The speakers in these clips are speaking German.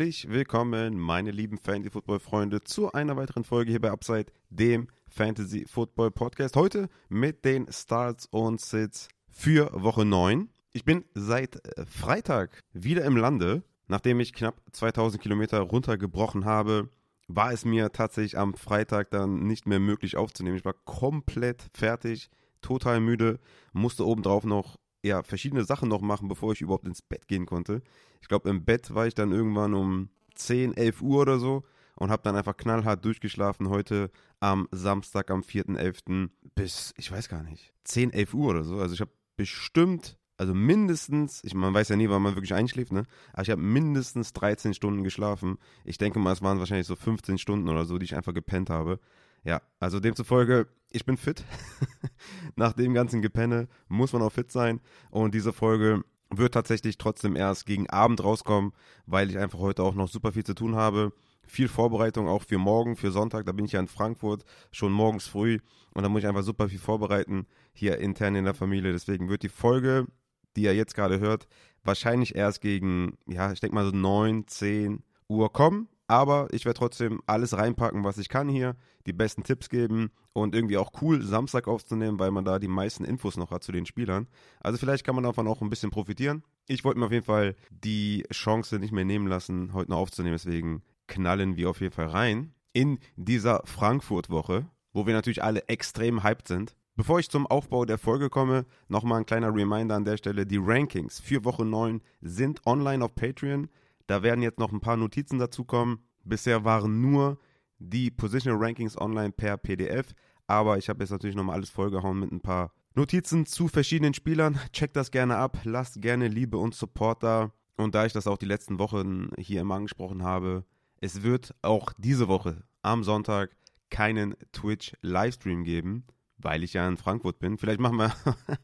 Herzlich willkommen, meine lieben Fantasy-Football-Freunde, zu einer weiteren Folge hier bei Upside, dem Fantasy-Football-Podcast. Heute mit den Starts und Sits für Woche 9. Ich bin seit äh, Freitag wieder im Lande. Nachdem ich knapp 2000 Kilometer runtergebrochen habe, war es mir tatsächlich am Freitag dann nicht mehr möglich aufzunehmen. Ich war komplett fertig, total müde, musste obendrauf noch ja, verschiedene Sachen noch machen, bevor ich überhaupt ins Bett gehen konnte. Ich glaube, im Bett war ich dann irgendwann um 10, 11 Uhr oder so und habe dann einfach knallhart durchgeschlafen heute am Samstag, am 4.11. bis, ich weiß gar nicht, 10, 11 Uhr oder so. Also ich habe bestimmt, also mindestens, ich, man weiß ja nie, wann man wirklich einschläft, ne? Aber ich habe mindestens 13 Stunden geschlafen. Ich denke mal, es waren wahrscheinlich so 15 Stunden oder so, die ich einfach gepennt habe. Ja, also demzufolge, ich bin fit. Nach dem ganzen Gepenne muss man auch fit sein. Und diese Folge wird tatsächlich trotzdem erst gegen Abend rauskommen, weil ich einfach heute auch noch super viel zu tun habe. Viel Vorbereitung auch für morgen, für Sonntag. Da bin ich ja in Frankfurt schon morgens früh und da muss ich einfach super viel vorbereiten hier intern in der Familie. Deswegen wird die Folge, die ihr jetzt gerade hört, wahrscheinlich erst gegen, ja, ich denke mal so 9, 10 Uhr kommen. Aber ich werde trotzdem alles reinpacken, was ich kann hier, die besten Tipps geben und irgendwie auch cool Samstag aufzunehmen, weil man da die meisten Infos noch hat zu den Spielern. Also vielleicht kann man davon auch ein bisschen profitieren. Ich wollte mir auf jeden Fall die Chance nicht mehr nehmen lassen, heute noch aufzunehmen. Deswegen knallen wir auf jeden Fall rein in dieser Frankfurt-Woche, wo wir natürlich alle extrem hyped sind. Bevor ich zum Aufbau der Folge komme, nochmal ein kleiner Reminder an der Stelle. Die Rankings für Woche 9 sind online auf Patreon. Da werden jetzt noch ein paar Notizen dazukommen. Bisher waren nur die Positional Rankings online per PDF, aber ich habe jetzt natürlich nochmal alles vollgehauen mit ein paar Notizen zu verschiedenen Spielern. Checkt das gerne ab, lasst gerne Liebe und Support da. Und da ich das auch die letzten Wochen hier immer angesprochen habe, es wird auch diese Woche am Sonntag keinen Twitch-Livestream geben, weil ich ja in Frankfurt bin. Vielleicht machen wir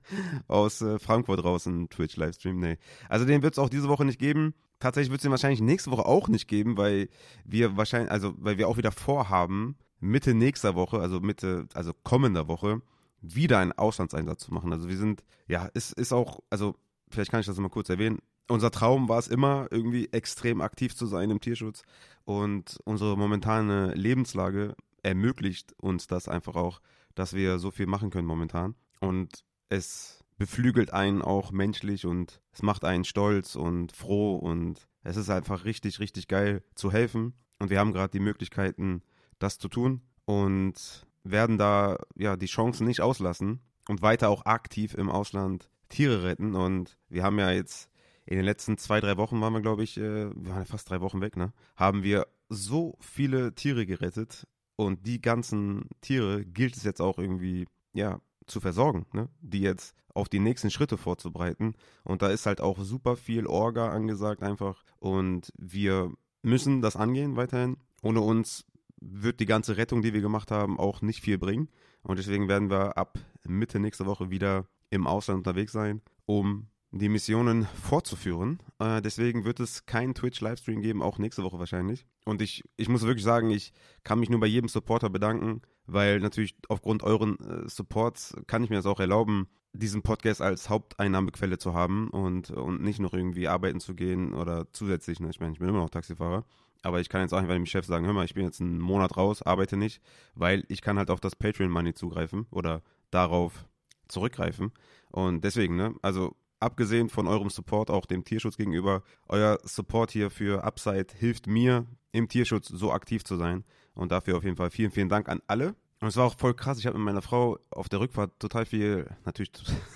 aus äh, Frankfurt raus einen Twitch-Livestream. Nee. Also den wird es auch diese Woche nicht geben. Tatsächlich wird es den wahrscheinlich nächste Woche auch nicht geben, weil wir wahrscheinlich, also weil wir auch wieder vorhaben, Mitte nächster Woche, also Mitte, also kommender Woche, wieder einen Auslandseinsatz zu machen. Also wir sind, ja, es ist auch, also vielleicht kann ich das mal kurz erwähnen. Unser Traum war es immer, irgendwie extrem aktiv zu sein im Tierschutz. Und unsere momentane Lebenslage ermöglicht uns das einfach auch, dass wir so viel machen können momentan. Und es beflügelt einen auch menschlich und es macht einen stolz und froh und es ist einfach richtig, richtig geil zu helfen. Und wir haben gerade die Möglichkeiten, das zu tun und werden da ja die Chancen nicht auslassen und weiter auch aktiv im Ausland Tiere retten. Und wir haben ja jetzt in den letzten zwei, drei Wochen waren wir, glaube ich, äh, wir waren ja fast drei Wochen weg, ne? Haben wir so viele Tiere gerettet und die ganzen Tiere gilt es jetzt auch irgendwie, ja, zu versorgen, ne? die jetzt auf die nächsten Schritte vorzubereiten. Und da ist halt auch super viel Orga angesagt einfach. Und wir müssen das angehen weiterhin. Ohne uns wird die ganze Rettung, die wir gemacht haben, auch nicht viel bringen. Und deswegen werden wir ab Mitte nächster Woche wieder im Ausland unterwegs sein, um die Missionen fortzuführen. Äh, deswegen wird es keinen Twitch-Livestream geben, auch nächste Woche wahrscheinlich. Und ich, ich muss wirklich sagen, ich kann mich nur bei jedem Supporter bedanken, weil natürlich aufgrund euren äh, Supports kann ich mir das auch erlauben, diesen Podcast als Haupteinnahmequelle zu haben und, und nicht noch irgendwie arbeiten zu gehen oder zusätzlich, ne? ich meine, ich bin immer noch Taxifahrer, aber ich kann jetzt auch einfach dem Chef sagen, hör mal, ich bin jetzt einen Monat raus, arbeite nicht, weil ich kann halt auf das Patreon-Money zugreifen oder darauf zurückgreifen und deswegen, ne, also abgesehen von eurem Support auch dem Tierschutz gegenüber, euer Support hier für Upside hilft mir im Tierschutz so aktiv zu sein. Und dafür auf jeden Fall vielen, vielen Dank an alle. Und es war auch voll krass. Ich habe mit meiner Frau auf der Rückfahrt total viel, natürlich,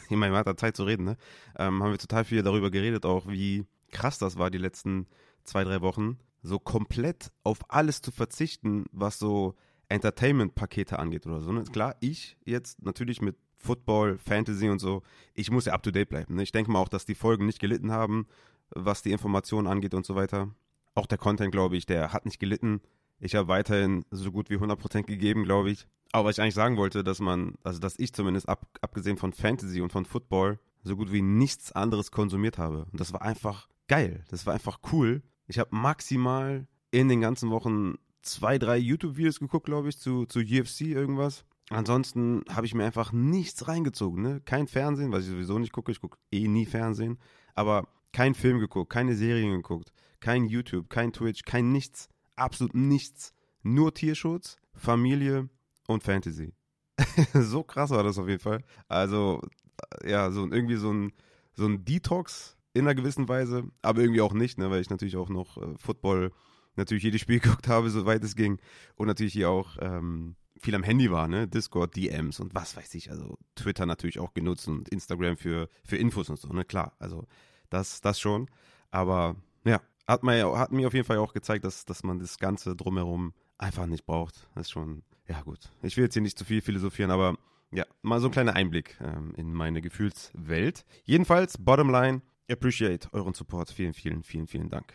ich meine, man hat Zeit zu reden, ne? Ähm, haben wir total viel darüber geredet, auch wie krass das war die letzten zwei, drei Wochen. So komplett auf alles zu verzichten, was so Entertainment-Pakete angeht oder so. Ne? Klar, ich jetzt natürlich mit Football, Fantasy und so, ich muss ja up to date bleiben. Ne? Ich denke mal auch, dass die Folgen nicht gelitten haben, was die Informationen angeht und so weiter. Auch der Content, glaube ich, der hat nicht gelitten. Ich habe weiterhin so gut wie 100% gegeben, glaube ich. Aber was ich eigentlich sagen wollte, dass man, also dass ich zumindest ab, abgesehen von Fantasy und von Football, so gut wie nichts anderes konsumiert habe. Und das war einfach geil. Das war einfach cool. Ich habe maximal in den ganzen Wochen zwei, drei YouTube-Videos geguckt, glaube ich, zu, zu UFC irgendwas. Ansonsten habe ich mir einfach nichts reingezogen, ne? Kein Fernsehen, was ich sowieso nicht gucke. Ich gucke eh nie Fernsehen. Aber kein Film geguckt, keine Serien geguckt, kein YouTube, kein Twitch, kein nichts, absolut nichts. Nur Tierschutz, Familie und Fantasy. so krass war das auf jeden Fall. Also, ja, so irgendwie so ein, so ein Detox in einer gewissen Weise, aber irgendwie auch nicht, ne, weil ich natürlich auch noch äh, Football, natürlich jedes Spiel geguckt habe, soweit es ging. Und natürlich hier auch ähm, viel am Handy war, ne? Discord, DMs und was weiß ich. Also Twitter natürlich auch genutzt und Instagram für, für Infos und so, ne? Klar, also das, das schon. Aber ja, hat, mir, hat mir auf jeden Fall auch gezeigt, dass, dass man das Ganze drumherum einfach nicht braucht. Das ist schon, ja gut. Ich will jetzt hier nicht zu viel philosophieren, aber ja, mal so ein kleiner Einblick ähm, in meine Gefühlswelt. Jedenfalls, bottom line, appreciate euren Support. Vielen, vielen, vielen, vielen Dank.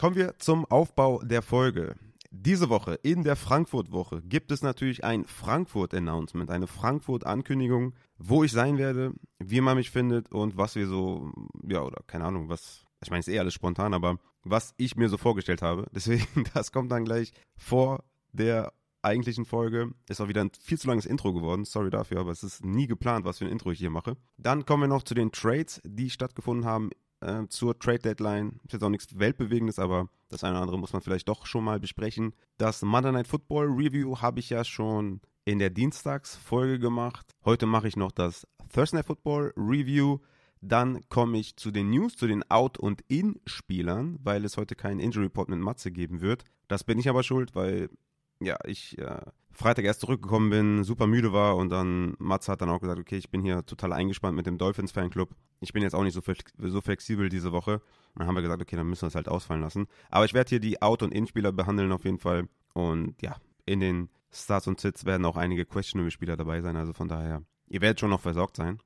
Kommen wir zum Aufbau der Folge. Diese Woche in der Frankfurt-Woche gibt es natürlich ein Frankfurt-Announcement, eine Frankfurt-Ankündigung, wo ich sein werde, wie man mich findet und was wir so, ja, oder keine Ahnung, was, ich meine, es ist eh alles spontan, aber was ich mir so vorgestellt habe. Deswegen, das kommt dann gleich vor der eigentlichen Folge. Ist auch wieder ein viel zu langes Intro geworden. Sorry dafür, aber es ist nie geplant, was für ein Intro ich hier mache. Dann kommen wir noch zu den Trades, die stattgefunden haben äh, zur Trade Deadline. Ist jetzt auch nichts Weltbewegendes, aber das eine oder andere muss man vielleicht doch schon mal besprechen. Das Monday Night Football Review habe ich ja schon in der Dienstagsfolge gemacht. Heute mache ich noch das Thursday Night Football Review. Dann komme ich zu den News, zu den Out- und In-Spielern, weil es heute keinen Injury Report mit Matze geben wird. Das bin ich aber schuld, weil ja, ich äh, Freitag erst zurückgekommen bin, super müde war und dann Matze hat dann auch gesagt, okay, ich bin hier total eingespannt mit dem Dolphins Fanclub. Ich bin jetzt auch nicht so, so flexibel diese Woche. Und dann haben wir gesagt, okay, dann müssen wir es halt ausfallen lassen. Aber ich werde hier die Out- und In-Spieler behandeln auf jeden Fall. Und ja, in den Starts und Sits werden auch einige Questionable-Spieler dabei sein. Also von daher, ihr werdet schon noch versorgt sein.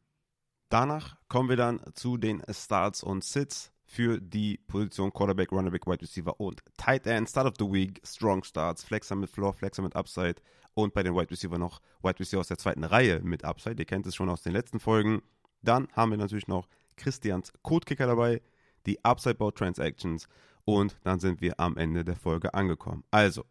Danach kommen wir dann zu den Starts und Sits für die Position Quarterback, Runnerback, Wide Receiver und Tight End. Start of the Week, Strong Starts, Flexer mit Floor, Flexer mit Upside und bei den Wide Receiver noch Wide Receiver aus der zweiten Reihe mit Upside. Ihr kennt es schon aus den letzten Folgen. Dann haben wir natürlich noch Christians Codekicker dabei, die Upside Bow Transactions und dann sind wir am Ende der Folge angekommen. Also,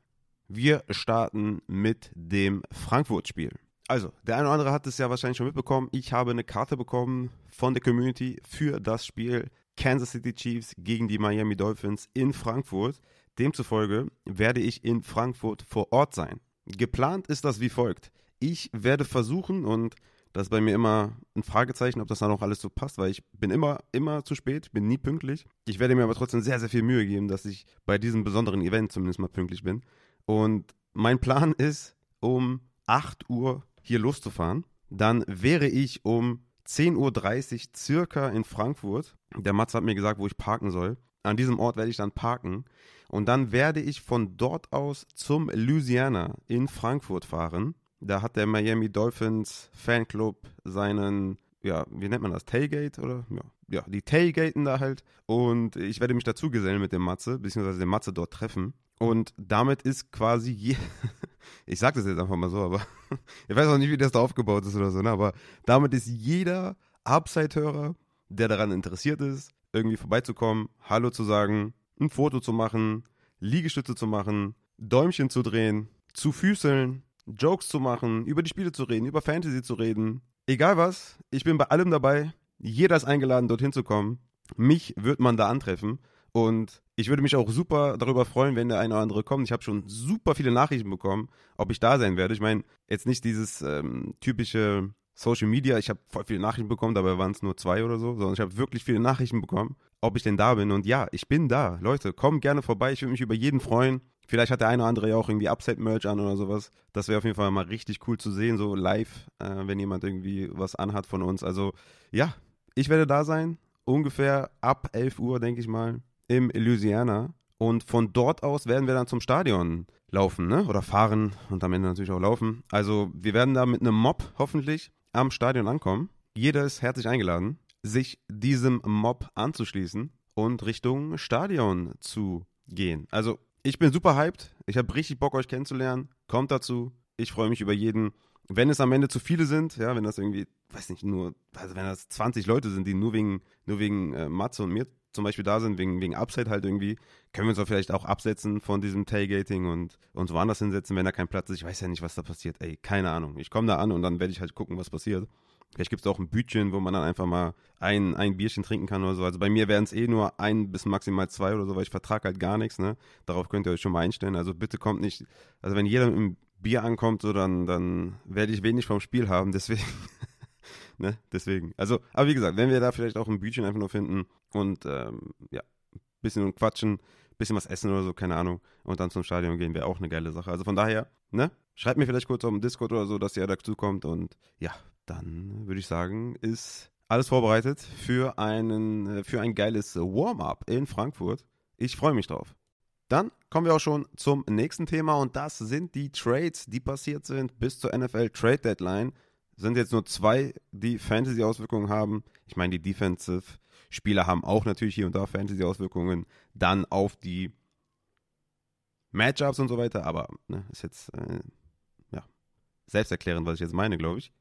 wir starten mit dem Frankfurt-Spiel. Also, der eine oder andere hat es ja wahrscheinlich schon mitbekommen. Ich habe eine Karte bekommen von der Community für das Spiel Kansas City Chiefs gegen die Miami Dolphins in Frankfurt. Demzufolge werde ich in Frankfurt vor Ort sein. Geplant ist das wie folgt. Ich werde versuchen, und das ist bei mir immer ein Fragezeichen, ob das dann auch alles so passt, weil ich bin immer, immer zu spät, bin nie pünktlich. Ich werde mir aber trotzdem sehr, sehr viel Mühe geben, dass ich bei diesem besonderen Event zumindest mal pünktlich bin. Und mein Plan ist, um 8 Uhr hier loszufahren. Dann wäre ich um 10.30 Uhr circa in Frankfurt. Der Mats hat mir gesagt, wo ich parken soll. An diesem Ort werde ich dann parken. Und dann werde ich von dort aus zum Louisiana in Frankfurt fahren. Da hat der Miami Dolphins Fanclub seinen, ja, wie nennt man das? Tailgate oder? Ja, ja die Tailgaten da halt. Und ich werde mich dazu gesellen mit dem Matze, beziehungsweise den Matze dort treffen. Und damit ist quasi je ich sage das jetzt einfach mal so, aber ich weiß auch nicht, wie das da aufgebaut ist oder so, ne? aber damit ist jeder Upside-Hörer, der daran interessiert ist, irgendwie vorbeizukommen, Hallo zu sagen, ein Foto zu machen, Liegestütze zu machen, Däumchen zu drehen, zu füßeln, Jokes zu machen, über die Spiele zu reden, über Fantasy zu reden. Egal was, ich bin bei allem dabei. Jeder ist eingeladen, dorthin zu kommen. Mich wird man da antreffen. Und ich würde mich auch super darüber freuen, wenn der eine oder andere kommt. Ich habe schon super viele Nachrichten bekommen, ob ich da sein werde. Ich meine, jetzt nicht dieses ähm, typische Social Media. Ich habe voll viele Nachrichten bekommen, dabei waren es nur zwei oder so, sondern ich habe wirklich viele Nachrichten bekommen, ob ich denn da bin. Und ja, ich bin da. Leute, kommt gerne vorbei. Ich würde mich über jeden freuen. Vielleicht hat der eine oder andere ja auch irgendwie Upside-Merch an oder sowas. Das wäre auf jeden Fall mal richtig cool zu sehen, so live, äh, wenn jemand irgendwie was anhat von uns. Also ja, ich werde da sein. Ungefähr ab 11 Uhr, denke ich mal im Louisiana. Und von dort aus werden wir dann zum Stadion laufen, ne? Oder fahren und am Ende natürlich auch laufen. Also wir werden da mit einem Mob hoffentlich am Stadion ankommen. Jeder ist herzlich eingeladen, sich diesem Mob anzuschließen und Richtung Stadion zu gehen. Also ich bin super hyped. Ich habe richtig Bock, euch kennenzulernen. Kommt dazu. Ich freue mich über jeden. Wenn es am Ende zu viele sind, ja, wenn das irgendwie, weiß nicht, nur, also wenn das 20 Leute sind, die nur wegen, nur wegen äh, Matze und mir zum Beispiel da sind, wegen, wegen Upside halt irgendwie, können wir uns auch vielleicht auch absetzen von diesem Tailgating und uns woanders hinsetzen, wenn da kein Platz ist. Ich weiß ja nicht, was da passiert. Ey, keine Ahnung. Ich komme da an und dann werde ich halt gucken, was passiert. Vielleicht gibt es auch ein Bütchen, wo man dann einfach mal ein, ein Bierchen trinken kann oder so. Also bei mir wären es eh nur ein bis maximal zwei oder so, weil ich vertrage halt gar nichts, ne? Darauf könnt ihr euch schon mal einstellen. Also bitte kommt nicht, also wenn jeder mit einem Bier ankommt, so dann, dann werde ich wenig vom Spiel haben, deswegen. Ne? Deswegen. Also, aber wie gesagt, wenn wir da vielleicht auch ein Bütchen einfach nur finden und ähm, ja, bisschen quatschen, bisschen was essen oder so, keine Ahnung, und dann zum Stadion gehen, wäre auch eine geile Sache. Also von daher, ne? Schreibt mir vielleicht kurz auf dem Discord oder so, dass ihr dazu kommt und ja, dann würde ich sagen, ist alles vorbereitet für, einen, äh, für ein geiles Warm-up in Frankfurt. Ich freue mich drauf. Dann kommen wir auch schon zum nächsten Thema und das sind die Trades, die passiert sind bis zur NFL Trade Deadline. Sind jetzt nur zwei, die Fantasy-Auswirkungen haben. Ich meine, die Defensive-Spieler haben auch natürlich hier und da Fantasy-Auswirkungen dann auf die Matchups und so weiter, aber ne, ist jetzt äh, ja selbsterklärend, was ich jetzt meine, glaube ich.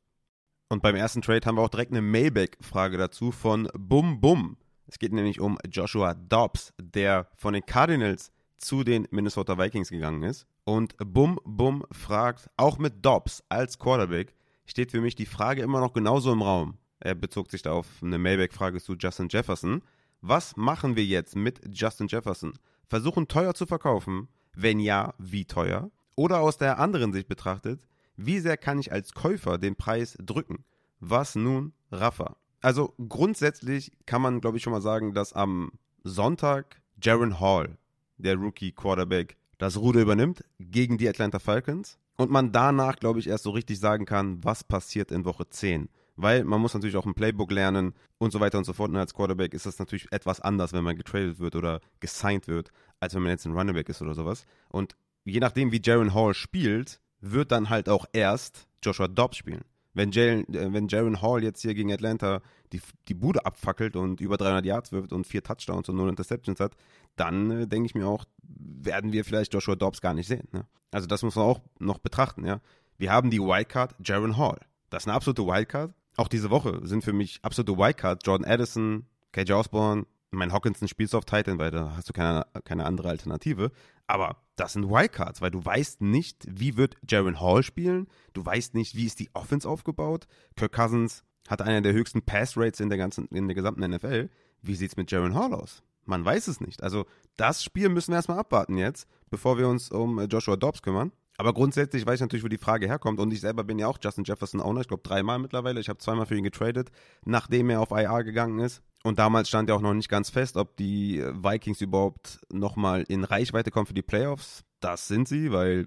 Und beim ersten Trade haben wir auch direkt eine Mailback-Frage dazu von Bum Bum. Es geht nämlich um Joshua Dobbs, der von den Cardinals zu den Minnesota Vikings gegangen ist. Und Bum Bum fragt, auch mit Dobbs als Quarterback steht für mich die Frage immer noch genauso im Raum. Er bezog sich da auf eine Mailback-Frage zu Justin Jefferson. Was machen wir jetzt mit Justin Jefferson? Versuchen teuer zu verkaufen? Wenn ja, wie teuer? Oder aus der anderen Sicht betrachtet, wie sehr kann ich als Käufer den Preis drücken? Was nun Rafa? Also grundsätzlich kann man, glaube ich, schon mal sagen, dass am Sonntag Jaron Hall, der Rookie Quarterback, das Ruder übernimmt gegen die Atlanta Falcons und man danach, glaube ich, erst so richtig sagen kann, was passiert in Woche 10. Weil man muss natürlich auch ein Playbook lernen und so weiter und so fort. Und als Quarterback ist das natürlich etwas anders, wenn man getradet wird oder gesigned wird, als wenn man jetzt ein Runnerback ist oder sowas. Und je nachdem, wie Jaron Hall spielt, wird dann halt auch erst Joshua Dobbs spielen. Wenn, Jalen, äh, wenn Jaron Hall jetzt hier gegen Atlanta die, die Bude abfackelt und über 300 Yards wirft und vier Touchdowns und null Interceptions hat, dann äh, denke ich mir auch, werden wir vielleicht Joshua Dobbs gar nicht sehen. Ne? Also das muss man auch noch betrachten. Ja? Wir haben die Wildcard Jaron Hall. Das ist eine absolute Wildcard. Auch diese Woche sind für mich absolute Wildcards. Jordan Addison, KJ Osborne, mein Hawkinson spielst du auf Titan, weil da hast du keine, keine andere Alternative. Aber das sind Wildcards, weil du weißt nicht, wie wird Jaron Hall spielen. Du weißt nicht, wie ist die Offense aufgebaut. Kirk Cousins hat einen der höchsten Pass-Rates in der ganzen, in der gesamten NFL. Wie sieht es mit Jaron Hall aus? Man weiß es nicht. Also das Spiel müssen wir erstmal abwarten jetzt, bevor wir uns um äh, Joshua Dobbs kümmern. Aber grundsätzlich weiß ich natürlich, wo die Frage herkommt. Und ich selber bin ja auch Justin Jefferson Owner. Ich glaube dreimal mittlerweile. Ich habe zweimal für ihn getradet, nachdem er auf IR gegangen ist. Und damals stand ja auch noch nicht ganz fest, ob die Vikings überhaupt nochmal in Reichweite kommen für die Playoffs. Das sind sie, weil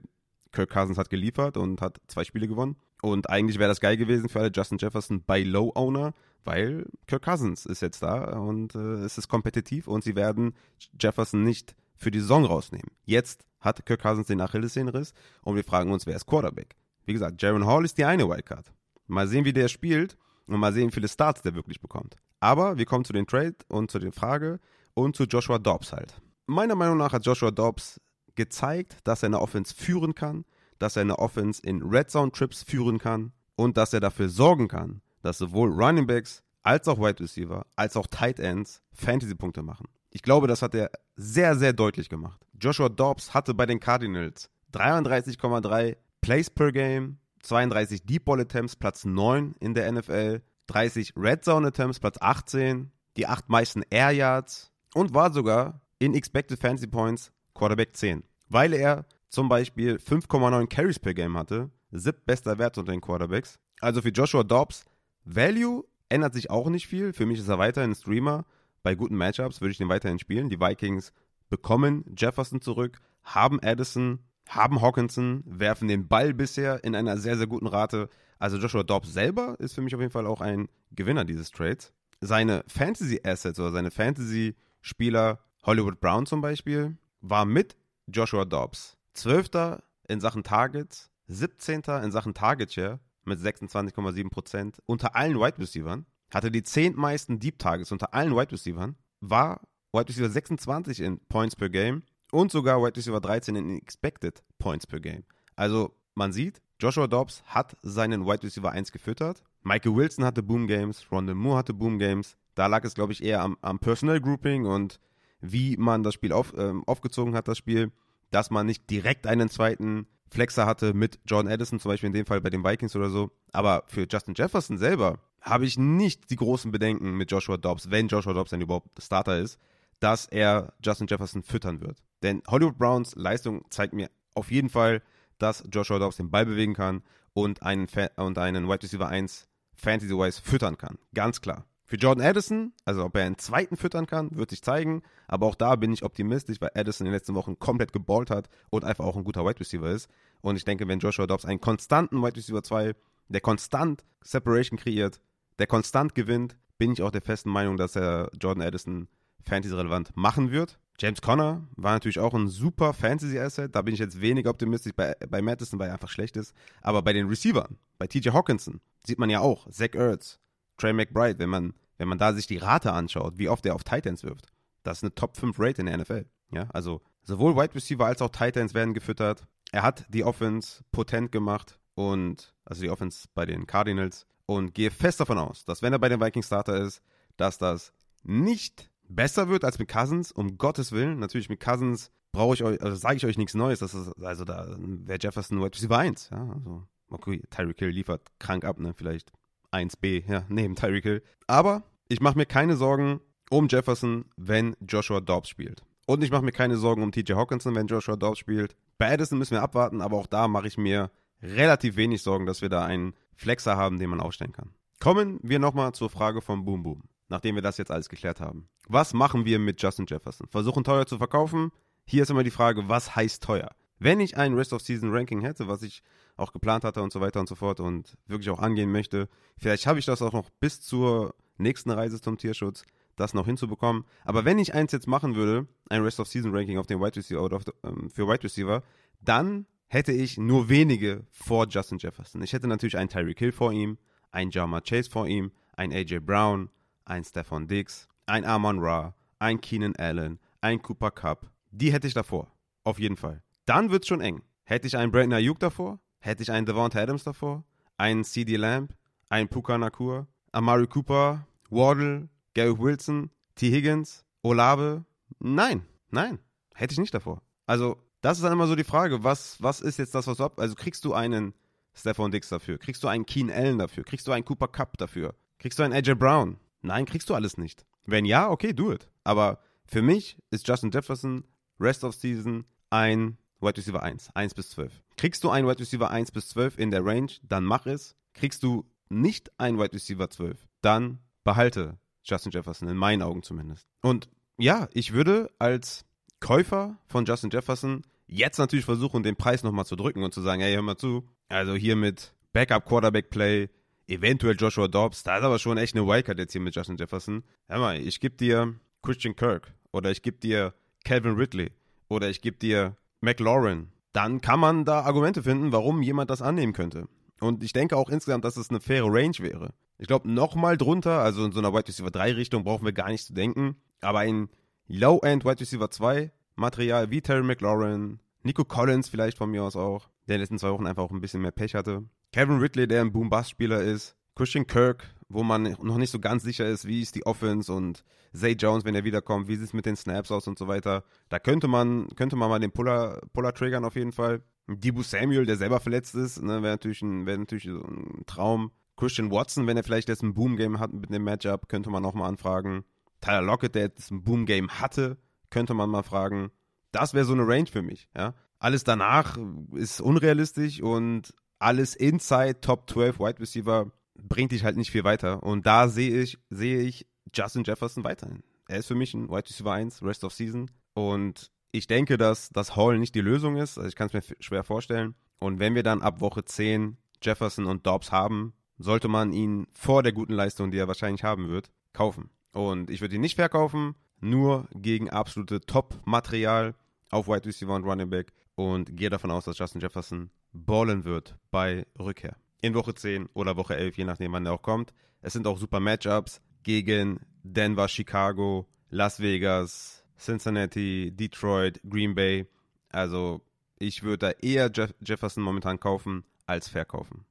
Kirk Cousins hat geliefert und hat zwei Spiele gewonnen. Und eigentlich wäre das geil gewesen für alle Justin Jefferson bei Low Owner, weil Kirk Cousins ist jetzt da und äh, es ist kompetitiv und sie werden Jefferson nicht für die Saison rausnehmen. Jetzt hat Kirk Cousins den Achillessehnenriss und wir fragen uns, wer ist Quarterback? Wie gesagt, Jaron Hall ist die eine Wildcard. Mal sehen, wie der spielt und mal sehen, wie viele Starts der wirklich bekommt. Aber wir kommen zu den Trade und zu der Frage und zu Joshua Dobbs halt. Meiner Meinung nach hat Joshua Dobbs gezeigt, dass er eine Offense führen kann, dass er eine Offense in Red Zone Trips führen kann und dass er dafür sorgen kann, dass sowohl Running Backs als auch Wide Receiver als auch Tight Ends Fantasy-Punkte machen. Ich glaube, das hat er sehr, sehr deutlich gemacht. Joshua Dobbs hatte bei den Cardinals 33,3 Plays per Game, 32 Deep Ball Attempts, Platz 9 in der NFL, 30 Red Zone Attempts, Platz 18, die acht meisten Air Yards und war sogar in Expected Fantasy Points Quarterback 10, weil er zum Beispiel 5,9 Carries per Game hatte, siebtbester Wert unter den Quarterbacks. Also für Joshua Dobbs, Value ändert sich auch nicht viel. Für mich ist er weiterhin ein Streamer. Bei guten Matchups würde ich den weiterhin spielen. Die Vikings bekommen Jefferson zurück, haben Addison, haben Hawkinson, werfen den Ball bisher in einer sehr, sehr guten Rate. Also Joshua Dobbs selber ist für mich auf jeden Fall auch ein Gewinner dieses Trades. Seine Fantasy-Assets oder seine Fantasy-Spieler, Hollywood Brown zum Beispiel, war mit Joshua Dobbs 12. in Sachen Targets, 17. in Sachen Target Share mit 26,7% unter allen Wide Receivers, hatte die 10 meisten Deep Targets unter allen Wide Receivers, war Wide Receiver 26 in Points per Game und sogar Wide Receiver 13 in Expected Points per Game. Also man sieht, Joshua Dobbs hat seinen Wide Receiver 1 gefüttert. Michael Wilson hatte Boom Games, Rondell Moore hatte Boom Games. Da lag es, glaube ich, eher am, am, Personal Grouping und wie man das Spiel auf, ähm, aufgezogen hat, das Spiel, dass man nicht direkt einen zweiten Flexer hatte mit Jordan Addison, zum Beispiel in dem Fall bei den Vikings oder so. Aber für Justin Jefferson selber habe ich nicht die großen Bedenken mit Joshua Dobbs, wenn Joshua Dobbs dann überhaupt Starter ist, dass er Justin Jefferson füttern wird. Denn Hollywood Browns Leistung zeigt mir auf jeden Fall, dass Joshua Dobbs den Ball bewegen kann und einen, Fa und einen Wide Receiver 1 Fantasy-wise füttern kann. Ganz klar. Für Jordan Addison, also ob er einen zweiten füttern kann, wird sich zeigen. Aber auch da bin ich optimistisch, weil Addison in den letzten Wochen komplett geballt hat und einfach auch ein guter Wide Receiver ist. Und ich denke, wenn Joshua Dobbs einen konstanten Wide Receiver 2, der konstant Separation kreiert, der konstant gewinnt, bin ich auch der festen Meinung, dass er Jordan Addison fantasy-relevant machen wird. James Conner war natürlich auch ein super Fantasy-Asset. Da bin ich jetzt weniger optimistisch bei, bei Madison, weil er einfach schlecht ist. Aber bei den Receivern, bei TJ Hawkinson, sieht man ja auch, Zach Ertz, Trey McBride, wenn man, wenn man da sich die Rate anschaut, wie oft er auf Titans wirft. Das ist eine Top 5 Rate in der NFL. Ja, also sowohl Wide Receiver als auch Titans werden gefüttert. Er hat die Offense potent gemacht und, also die Offense bei den Cardinals und gehe fest davon aus, dass wenn er bei den Vikings Starter ist, dass das nicht besser wird als mit Cousins, um Gottes Willen. Natürlich mit Cousins brauche ich euch, also sage ich euch nichts Neues. Das ist, also da wäre Jefferson Wide Receiver 1. Ja, also, okay, Tyreek Hill liefert krank ab, ne? Vielleicht 1B, ja, neben Tyreek Hill. Aber ich mache mir keine Sorgen um Jefferson, wenn Joshua Dobbs spielt. Und ich mache mir keine Sorgen um TJ Hawkinson, wenn Joshua Dobbs spielt. Bei Addison müssen wir abwarten, aber auch da mache ich mir relativ wenig Sorgen, dass wir da einen Flexer haben, den man aufstellen kann. Kommen wir nochmal zur Frage von Boom Boom nachdem wir das jetzt alles geklärt haben. Was machen wir mit Justin Jefferson? Versuchen teuer zu verkaufen? Hier ist immer die Frage, was heißt teuer? Wenn ich ein Rest of Season Ranking hätte, was ich auch geplant hatte und so weiter und so fort und wirklich auch angehen möchte, vielleicht habe ich das auch noch bis zur nächsten Reise zum Tierschutz, das noch hinzubekommen. Aber wenn ich eins jetzt machen würde, ein Rest of Season Ranking auf den Wide Receiver oder the, ähm, für Wide Receiver, dann hätte ich nur wenige vor Justin Jefferson. Ich hätte natürlich einen Tyreek Hill vor ihm, einen Jama Chase vor ihm, einen AJ Brown, ein Stefan Diggs, ein Amon Ra, ein Keenan Allen, ein Cooper Cup. Die hätte ich davor. Auf jeden Fall. Dann wird es schon eng. Hätte ich einen Brandon Ayuk davor? Hätte ich einen Devonta Adams davor? Einen CD Lamb? Einen Puka Nakur? Amari Cooper? Wardle? Gary Wilson? T. Higgins? Olave? Nein, nein. Hätte ich nicht davor. Also, das ist dann immer so die Frage, was, was ist jetzt das, was du ab... Also, kriegst du einen Stefan Dix dafür? Kriegst du einen Keen Allen dafür? Kriegst du einen Cooper Cup dafür? Kriegst du einen AJ Brown? Nein, kriegst du alles nicht. Wenn ja, okay, do it. Aber für mich ist Justin Jefferson Rest of Season ein Wide Receiver 1, 1 bis 12. Kriegst du einen Wide Receiver 1 bis 12 in der Range, dann mach es. Kriegst du nicht einen Wide Receiver 12, dann behalte Justin Jefferson, in meinen Augen zumindest. Und ja, ich würde als Käufer von Justin Jefferson jetzt natürlich versuchen, den Preis nochmal zu drücken und zu sagen, hey, hör mal zu, also hier mit Backup Quarterback Play, eventuell Joshua Dobbs. Da ist aber schon echt eine Wildcard jetzt hier mit Justin Jefferson. Hör mal, ich gebe dir Christian Kirk oder ich gebe dir Calvin Ridley oder ich gebe dir McLaurin. Dann kann man da Argumente finden, warum jemand das annehmen könnte. Und ich denke auch insgesamt, dass es eine faire Range wäre. Ich glaube, nochmal drunter, also in so einer Wide Receiver 3 Richtung, brauchen wir gar nicht zu denken. Aber ein Low-End Wide Receiver 2 Material wie Terry McLaurin, Nico Collins vielleicht von mir aus auch, der in den letzten zwei Wochen einfach auch ein bisschen mehr Pech hatte. Kevin Ridley, der ein Boom-Bust-Spieler ist. Christian Kirk, wo man noch nicht so ganz sicher ist, wie ist die Offense und Zay Jones, wenn er wiederkommt, wie sieht es mit den Snaps aus und so weiter. Da könnte man, könnte man mal den Puller, Puller triggern auf jeden Fall. Dibu Samuel, der selber verletzt ist, ne, wäre natürlich, ein, wär natürlich so ein Traum. Christian Watson, wenn er vielleicht jetzt ein Boom-Game hat mit dem Matchup, könnte man auch mal anfragen. Tyler Lockett, der jetzt ein Boom-Game hatte, könnte man mal fragen. Das wäre so eine Range für mich, ja. Alles danach ist unrealistisch und alles inside Top 12 Wide Receiver bringt dich halt nicht viel weiter. Und da sehe ich, sehe ich Justin Jefferson weiterhin. Er ist für mich ein Wide Receiver 1, Rest of Season. Und ich denke, dass das Hall nicht die Lösung ist. Also ich kann es mir schwer vorstellen. Und wenn wir dann ab Woche 10 Jefferson und Dobbs haben, sollte man ihn vor der guten Leistung, die er wahrscheinlich haben wird, kaufen. Und ich würde ihn nicht verkaufen, nur gegen absolute Top-Material auf Wide Receiver und Running Back und gehe davon aus, dass Justin Jefferson ballen wird bei Rückkehr. In Woche 10 oder Woche 11, je nachdem, wann er auch kommt. Es sind auch super Matchups gegen Denver, Chicago, Las Vegas, Cincinnati, Detroit, Green Bay. Also ich würde da eher Jeff Jefferson momentan kaufen als verkaufen.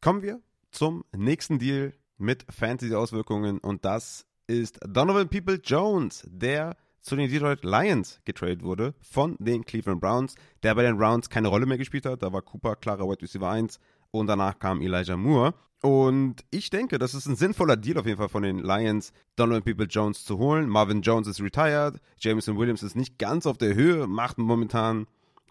Kommen wir zum nächsten Deal mit Fantasy-Auswirkungen und das ist Donovan People Jones, der zu den Detroit Lions getradet wurde von den Cleveland Browns, der bei den Browns keine Rolle mehr gespielt hat. Da war Cooper klarer Wide Receiver 1 und danach kam Elijah Moore. Und ich denke, das ist ein sinnvoller Deal auf jeden Fall von den Lions, Donovan People Jones zu holen. Marvin Jones ist retired, Jameson Williams ist nicht ganz auf der Höhe, macht momentan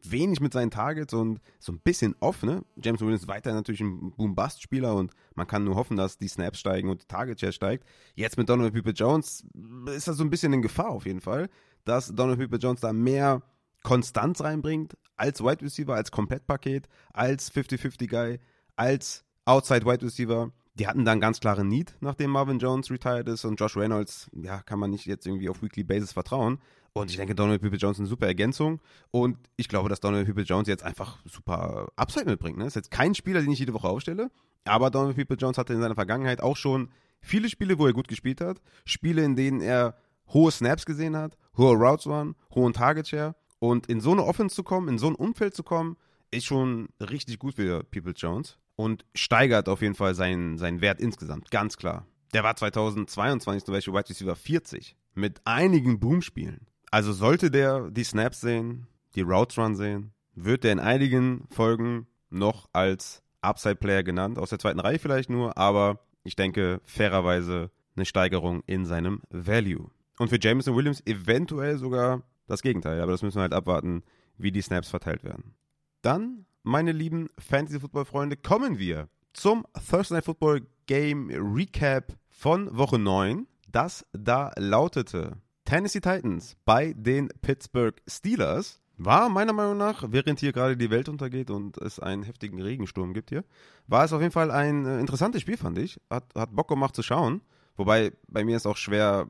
wenig mit seinen Targets und so ein bisschen off, ne? Jameson Williams ist weiter natürlich ein Boom-Bust-Spieler und man kann nur hoffen, dass die Snaps steigen und die Target-Share steigt. Jetzt mit Donovan People Jones ist das so ein bisschen in Gefahr auf jeden Fall, dass Donovan People Jones da mehr Konstanz reinbringt als Wide Receiver, als Komplettpaket, als 50-50-Guy, als Outside Wide Receiver. Die hatten dann ganz klare Need, nachdem Marvin Jones retired ist und Josh Reynolds, ja, kann man nicht jetzt irgendwie auf Weekly Basis vertrauen. Und ich denke, Donald People Jones ist eine super Ergänzung. Und ich glaube, dass Donald People Jones jetzt einfach super Upside mitbringt. Ne? Ist jetzt kein Spieler, den ich jede Woche aufstelle. Aber Donald People Jones hatte in seiner Vergangenheit auch schon viele Spiele, wo er gut gespielt hat. Spiele, in denen er hohe Snaps gesehen hat, hohe Routes waren, hohen Target Share. Und in so eine Offense zu kommen, in so ein Umfeld zu kommen, ist schon richtig gut für People Jones und steigert auf jeden Fall seinen, seinen Wert insgesamt, ganz klar. Der war 2022 zum Beispiel Wide Receiver 40 mit einigen Boom-Spielen. Also sollte der die Snaps sehen, die Routes Run sehen, wird er in einigen Folgen noch als Upside-Player genannt, aus der zweiten Reihe vielleicht nur, aber ich denke fairerweise eine Steigerung in seinem Value. Und für Jameson Williams eventuell sogar das Gegenteil, aber das müssen wir halt abwarten, wie die Snaps verteilt werden. Dann meine lieben Fantasy-Football-Freunde, kommen wir zum Thursday Night Football Game Recap von Woche 9, das da lautete Tennessee Titans bei den Pittsburgh Steelers. War meiner Meinung nach, während hier gerade die Welt untergeht und es einen heftigen Regensturm gibt hier, war es auf jeden Fall ein äh, interessantes Spiel, fand ich. Hat, hat Bock gemacht zu schauen. Wobei bei mir ist auch schwer,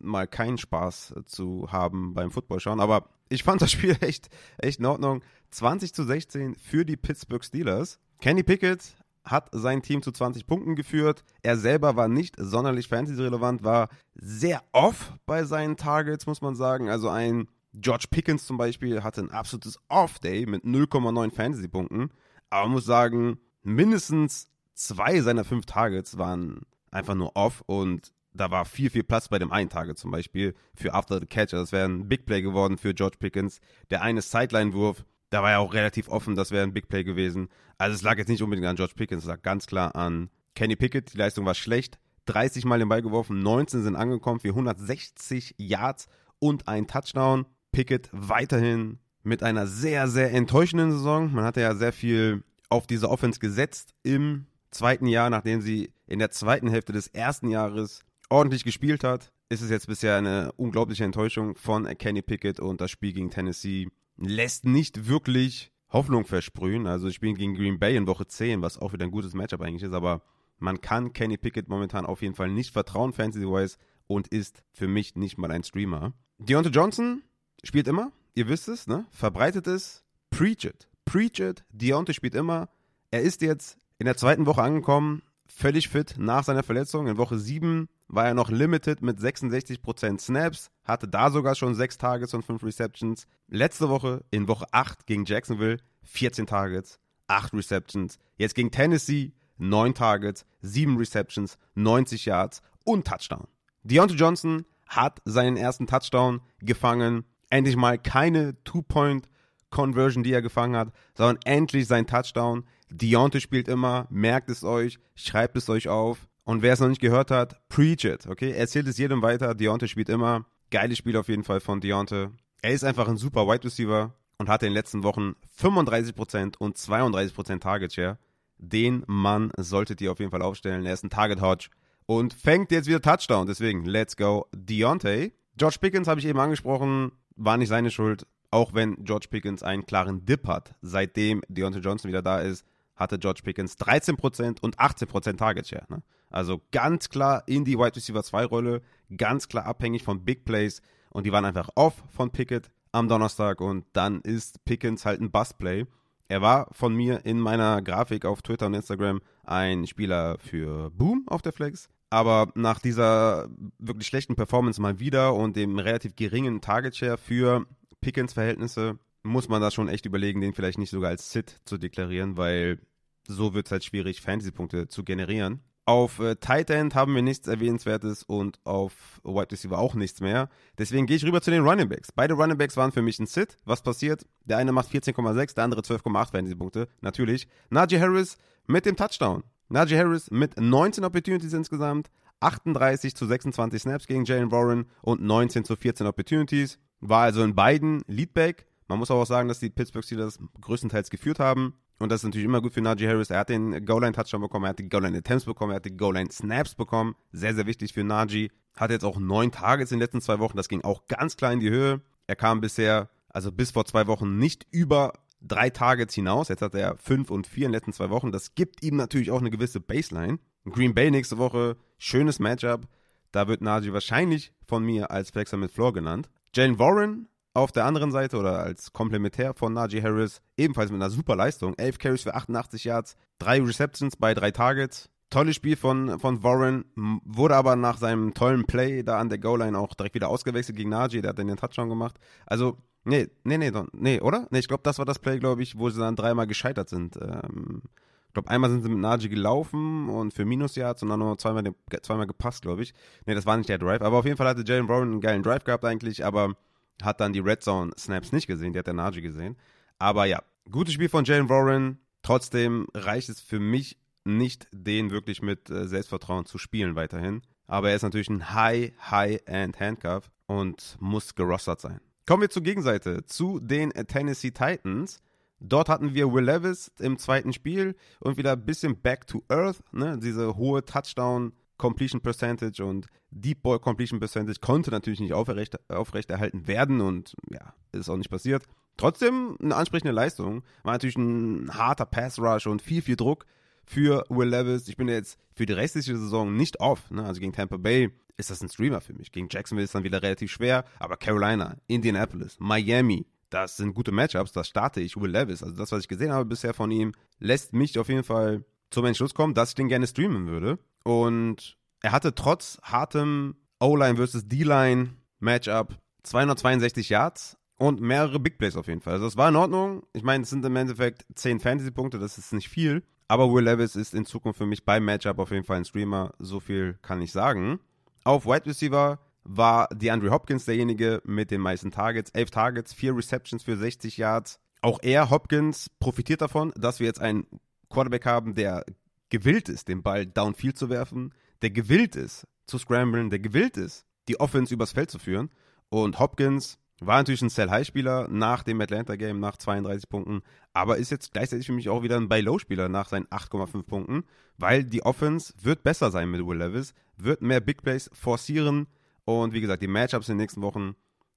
mal keinen Spaß zu haben beim Football schauen. Aber ich fand das Spiel echt, echt in Ordnung. 20 zu 16 für die Pittsburgh Steelers. Kenny Pickett hat sein Team zu 20 Punkten geführt. Er selber war nicht sonderlich fantasy-relevant, war sehr off bei seinen Targets, muss man sagen. Also ein George Pickens zum Beispiel hatte ein absolutes Off-Day mit 0,9 Fantasy-Punkten. Aber man muss sagen, mindestens zwei seiner fünf Targets waren einfach nur off und da war viel, viel Platz bei dem einen Target zum Beispiel für After the Catch. Also das wäre ein Big Play geworden für George Pickens. Der eine Sideline-Wurf, da war ja auch relativ offen, das wäre ein Big Play gewesen. Also es lag jetzt nicht unbedingt an George Pickens, es lag ganz klar an Kenny Pickett. Die Leistung war schlecht. 30 Mal den Ball geworfen, 19 sind angekommen für 160 Yards und ein Touchdown. Pickett weiterhin mit einer sehr, sehr enttäuschenden Saison. Man hatte ja sehr viel auf diese Offense gesetzt im zweiten Jahr, nachdem sie in der zweiten Hälfte des ersten Jahres ordentlich gespielt hat, ist es jetzt bisher eine unglaubliche Enttäuschung von Kenny Pickett und das Spiel gegen Tennessee lässt nicht wirklich Hoffnung versprühen. Also Spiel gegen Green Bay in Woche 10, was auch wieder ein gutes Matchup eigentlich ist, aber man kann Kenny Pickett momentan auf jeden Fall nicht vertrauen, fantasy-wise, und ist für mich nicht mal ein Streamer. Deontay Johnson spielt immer, ihr wisst es, ne? Verbreitet es, preach it. Preach it, Deontay spielt immer. Er ist jetzt in der zweiten Woche angekommen, völlig fit nach seiner Verletzung. In Woche 7 war er noch limited mit 66% Snaps, hatte da sogar schon 6 Targets und 5 Receptions. Letzte Woche, in Woche 8 gegen Jacksonville, 14 Targets, 8 Receptions. Jetzt gegen Tennessee, 9 Targets, 7 Receptions, 90 Yards und Touchdown. Deontay Johnson hat seinen ersten Touchdown gefangen. Endlich mal keine Two-Point-Conversion, die er gefangen hat, sondern endlich sein Touchdown. Deontay spielt immer, merkt es euch, schreibt es euch auf. Und wer es noch nicht gehört hat, preach it, okay? Erzählt es jedem weiter. Deontay spielt immer. Geiles Spiel auf jeden Fall von Deontay. Er ist einfach ein super Wide Receiver und hatte in den letzten Wochen 35% und 32% Target Share. Den Mann solltet ihr auf jeden Fall aufstellen. Er ist ein Target Hodge und fängt jetzt wieder Touchdown. Deswegen, let's go Deontay. George Pickens habe ich eben angesprochen, war nicht seine Schuld. Auch wenn George Pickens einen klaren Dip hat, seitdem Deontay Johnson wieder da ist, hatte George Pickens 13% und 18% Target Share. Ne? Also ganz klar in die Wide Receiver 2 Rolle, ganz klar abhängig von Big Plays und die waren einfach off von Pickett am Donnerstag und dann ist Pickens halt ein Bust-Play. Er war von mir in meiner Grafik auf Twitter und Instagram ein Spieler für Boom auf der Flex. Aber nach dieser wirklich schlechten Performance mal wieder und dem relativ geringen Target Share für Pickens Verhältnisse muss man da schon echt überlegen, den vielleicht nicht sogar als Sit zu deklarieren, weil so wird es halt schwierig, Fantasy-Punkte zu generieren. Auf äh, Tight End haben wir nichts Erwähnenswertes und auf Wide Receiver auch nichts mehr. Deswegen gehe ich rüber zu den Running Backs. Beide Running Backs waren für mich ein Sit. Was passiert? Der eine macht 14,6, der andere 12,8 werden diese Punkte. Natürlich. Najee Harris mit dem Touchdown. Najee Harris mit 19 Opportunities insgesamt, 38 zu 26 Snaps gegen Jalen Warren und 19 zu 14 Opportunities. War also in beiden Leadback. Man muss aber auch sagen, dass die Pittsburgh Steelers größtenteils geführt haben. Und das ist natürlich immer gut für Najee Harris. Er hat den Goal-Line-Touchdown bekommen, er hat die Goal-Line-Attempts bekommen, er hat die Goal-Line-Snaps bekommen. Sehr, sehr wichtig für Najee. Hat jetzt auch neun Targets in den letzten zwei Wochen. Das ging auch ganz klar in die Höhe. Er kam bisher, also bis vor zwei Wochen, nicht über drei Targets hinaus. Jetzt hat er fünf und vier in den letzten zwei Wochen. Das gibt ihm natürlich auch eine gewisse Baseline. Green Bay nächste Woche, schönes Matchup. Da wird Najee wahrscheinlich von mir als Flexer mit Floor genannt. Jalen Warren auf der anderen Seite oder als Komplementär von Najee Harris, ebenfalls mit einer super Leistung. 11 Carries für 88 Yards, drei Receptions bei drei Targets. Tolles Spiel von, von Warren, wurde aber nach seinem tollen Play da an der Goal-Line auch direkt wieder ausgewechselt gegen Najee, der hat dann den Touchdown gemacht. Also, nee, nee, nee, nee, oder? Nee, ich glaube, das war das Play, glaube ich, wo sie dann dreimal gescheitert sind. Ähm, ich glaube, einmal sind sie mit Najee gelaufen und für Minus-Yards und dann noch zweimal, zweimal gepasst, glaube ich. Nee, das war nicht der Drive, aber auf jeden Fall hatte Jalen Warren einen geilen Drive gehabt eigentlich, aber hat dann die Red Zone Snaps nicht gesehen, die hat der Najee gesehen. Aber ja, gutes Spiel von Jalen Warren. Trotzdem reicht es für mich nicht, den wirklich mit äh, Selbstvertrauen zu spielen weiterhin. Aber er ist natürlich ein High, High-End Handcuff und muss gerostert sein. Kommen wir zur Gegenseite, zu den Tennessee Titans. Dort hatten wir Will Levis im zweiten Spiel und wieder ein bisschen back to earth, ne? diese hohe Touchdown Completion Percentage und Deep Ball Completion Percentage konnte natürlich nicht aufrecht, aufrechterhalten werden und ja, ist auch nicht passiert. Trotzdem eine ansprechende Leistung. War natürlich ein harter Pass Rush und viel, viel Druck für Will Levis. Ich bin jetzt für die restliche Saison nicht off. Ne? Also gegen Tampa Bay ist das ein Streamer für mich. Gegen Jacksonville ist dann wieder relativ schwer. Aber Carolina, Indianapolis, Miami, das sind gute Matchups. Das starte ich Will Levis. Also das, was ich gesehen habe bisher von ihm, lässt mich auf jeden Fall zum Entschluss kommen, dass ich den gerne streamen würde. Und er hatte trotz hartem O-Line versus D-Line Matchup 262 Yards und mehrere Big Plays auf jeden Fall. Also das war in Ordnung. Ich meine, es sind im Endeffekt 10 Fantasy-Punkte, das ist nicht viel. Aber Will Levis ist in Zukunft für mich beim Matchup auf jeden Fall ein Streamer. So viel kann ich sagen. Auf Wide Receiver war DeAndre Hopkins derjenige mit den meisten Targets. 11 Targets, 4 Receptions für 60 Yards. Auch er, Hopkins, profitiert davon, dass wir jetzt einen Quarterback haben, der gewillt ist, den Ball downfield zu werfen, der gewillt ist, zu scramblen, der gewillt ist, die Offense übers Feld zu führen. Und Hopkins war natürlich ein Sell-High-Spieler nach dem Atlanta-Game, nach 32 Punkten, aber ist jetzt gleichzeitig für mich auch wieder ein Buy-Low-Spieler nach seinen 8,5 Punkten, weil die Offense wird besser sein mit Will Levis, wird mehr Big Plays forcieren und wie gesagt, die Matchups in den nächsten Wochen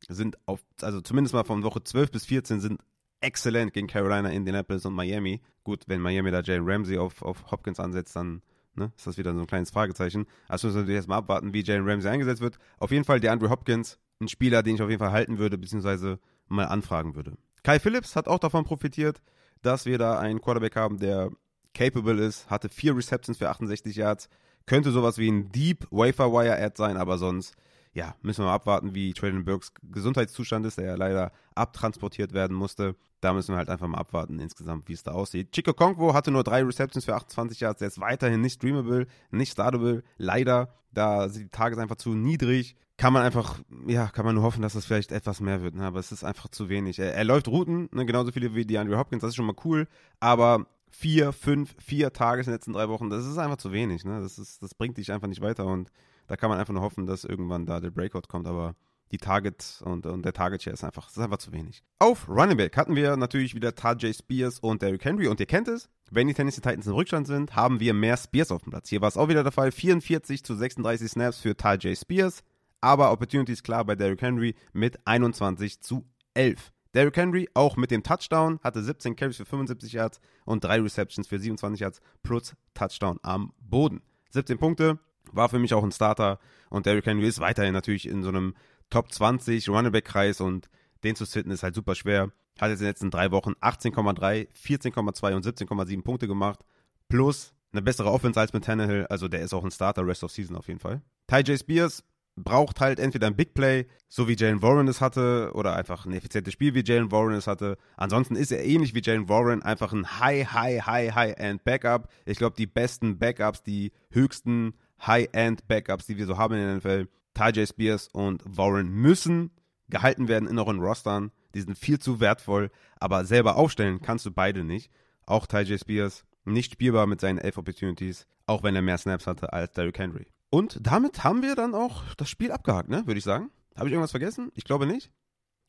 sind auf, also zumindest mal von Woche 12 bis 14 sind exzellent gegen Carolina, Indianapolis und Miami. Gut, wenn Miami da Jalen Ramsey auf, auf Hopkins ansetzt, dann ne, ist das wieder so ein kleines Fragezeichen. Also müssen wir natürlich erstmal abwarten, wie Jalen Ramsey eingesetzt wird. Auf jeden Fall der Andrew Hopkins, ein Spieler, den ich auf jeden Fall halten würde, beziehungsweise mal anfragen würde. Kai Phillips hat auch davon profitiert, dass wir da einen Quarterback haben, der capable ist, hatte vier Receptions für 68 Yards, könnte sowas wie ein Deep Wafer Wire Ad sein, aber sonst ja, müssen wir mal abwarten, wie Traylon Burks Gesundheitszustand ist, der ja leider abtransportiert werden musste. Da müssen wir halt einfach mal abwarten insgesamt, wie es da aussieht. Chico Konkwo hatte nur drei Receptions für 28 Yards. Der ist weiterhin nicht streamable, nicht startable. Leider, da sind die Tages einfach zu niedrig. Kann man einfach, ja, kann man nur hoffen, dass das vielleicht etwas mehr wird. Ne? Aber es ist einfach zu wenig. Er, er läuft Routen, ne? genauso viele wie DeAndre Hopkins. Das ist schon mal cool. Aber vier, fünf, vier Tages in den letzten drei Wochen, das ist einfach zu wenig. Ne? Das, ist, das bringt dich einfach nicht weiter. Und da kann man einfach nur hoffen, dass irgendwann da der Breakout kommt. Aber die Target und, und der Target Share ist einfach, ist einfach zu wenig. Auf Running Back hatten wir natürlich wieder Tajay Spears und Derrick Henry und ihr kennt es. Wenn die Tennessee Titans im Rückstand sind, haben wir mehr Spears auf dem Platz. Hier war es auch wieder der Fall. 44 zu 36 Snaps für Tajay Spears. Aber Opportunities klar bei Derrick Henry mit 21 zu 11. Derrick Henry auch mit dem Touchdown hatte 17 Carries für 75 Yards und 3 Receptions für 27 Yards plus Touchdown am Boden. 17 Punkte, war für mich auch ein Starter und Derrick Henry ist weiterhin natürlich in so einem Top 20 Running Back Kreis und den zu sitten ist halt super schwer. Hat jetzt in den letzten drei Wochen 18,3, 14,2 und 17,7 Punkte gemacht. Plus eine bessere Offense als mit Tannehill. Also der ist auch ein Starter Rest of Season auf jeden Fall. Ty J. Spears braucht halt entweder ein Big Play, so wie Jalen Warren es hatte, oder einfach ein effizientes Spiel, wie Jalen Warren es hatte. Ansonsten ist er ähnlich wie Jalen Warren einfach ein High, High, High, High-End Backup. Ich glaube, die besten Backups, die höchsten High-End Backups, die wir so haben in der NFL, Ty Spears und Warren müssen gehalten werden in euren Rostern. Die sind viel zu wertvoll, aber selber aufstellen kannst du beide nicht. Auch Ty Spears nicht spielbar mit seinen elf Opportunities, auch wenn er mehr Snaps hatte als Derrick Henry. Und damit haben wir dann auch das Spiel abgehakt, ne, würde ich sagen. Habe ich irgendwas vergessen? Ich glaube nicht.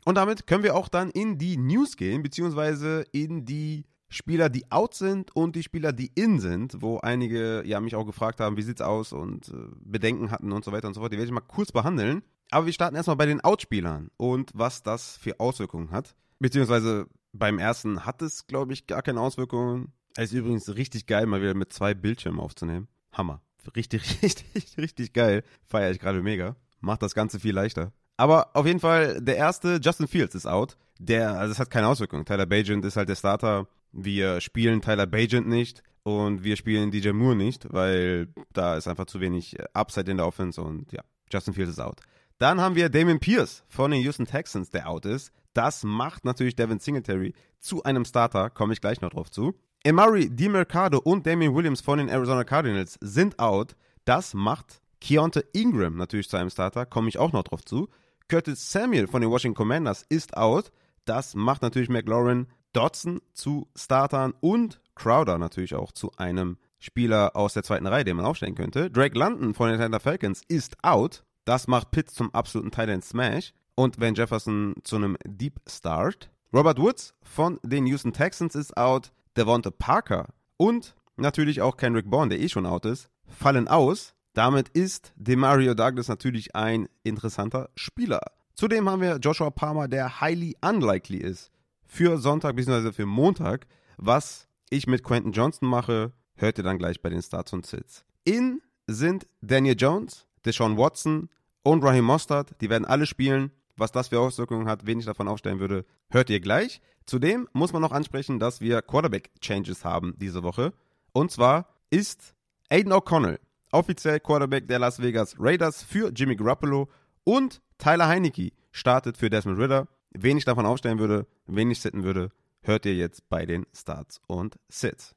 Und damit können wir auch dann in die News gehen, beziehungsweise in die Spieler, die out sind und die Spieler, die in sind, wo einige ja mich auch gefragt haben, wie sieht's aus und äh, Bedenken hatten und so weiter und so fort. Die werde ich mal kurz behandeln. Aber wir starten erstmal bei den Outspielern und was das für Auswirkungen hat. Beziehungsweise beim ersten hat es, glaube ich, gar keine Auswirkungen. Es ist übrigens richtig geil, mal wieder mit zwei Bildschirmen aufzunehmen. Hammer. Richtig, richtig, richtig geil. Feiere ich gerade mega. Macht das Ganze viel leichter. Aber auf jeden Fall, der erste, Justin Fields, ist out. Der, also es hat keine Auswirkungen. Tyler Bajent ist halt der Starter. Wir spielen Tyler Bajent nicht und wir spielen DJ Moore nicht, weil da ist einfach zu wenig äh, Upside in der Offense und ja, Justin Fields ist out. Dann haben wir Damon Pierce von den Houston Texans, der out ist. Das macht natürlich Devin Singletary zu einem Starter, komme ich gleich noch drauf zu. Emari DiMercado und Damian Williams von den Arizona Cardinals sind out. Das macht Keontae Ingram natürlich zu einem Starter, komme ich auch noch drauf zu. Curtis Samuel von den Washington Commanders ist out. Das macht natürlich McLaurin Dodson zu Startern und Crowder natürlich auch zu einem Spieler aus der zweiten Reihe, den man aufstellen könnte. Drake London von den Atlanta Falcons ist out. Das macht Pitts zum absoluten Tight Smash und Van Jefferson zu einem Deep Start. Robert Woods von den Houston Texans ist out. Devonta Parker und natürlich auch Kendrick Bourne, der eh schon out ist, fallen aus. Damit ist Demario Douglas natürlich ein interessanter Spieler. Zudem haben wir Joshua Palmer, der highly unlikely ist für Sonntag bzw. für Montag. Was ich mit Quentin Johnson mache, hört ihr dann gleich bei den Starts und Sits. In sind Daniel Jones, Deshaun Watson und Raheem Mostert. Die werden alle spielen. Was das für Auswirkungen hat, wen ich davon aufstellen würde, hört ihr gleich. Zudem muss man noch ansprechen, dass wir Quarterback-Changes haben diese Woche. Und zwar ist Aiden O'Connell offiziell Quarterback der Las Vegas Raiders für Jimmy Garoppolo und Tyler Heinecke startet für Desmond Ritter. Wen ich davon aufstellen würde, wen ich sitten würde, hört ihr jetzt bei den Starts und Sits.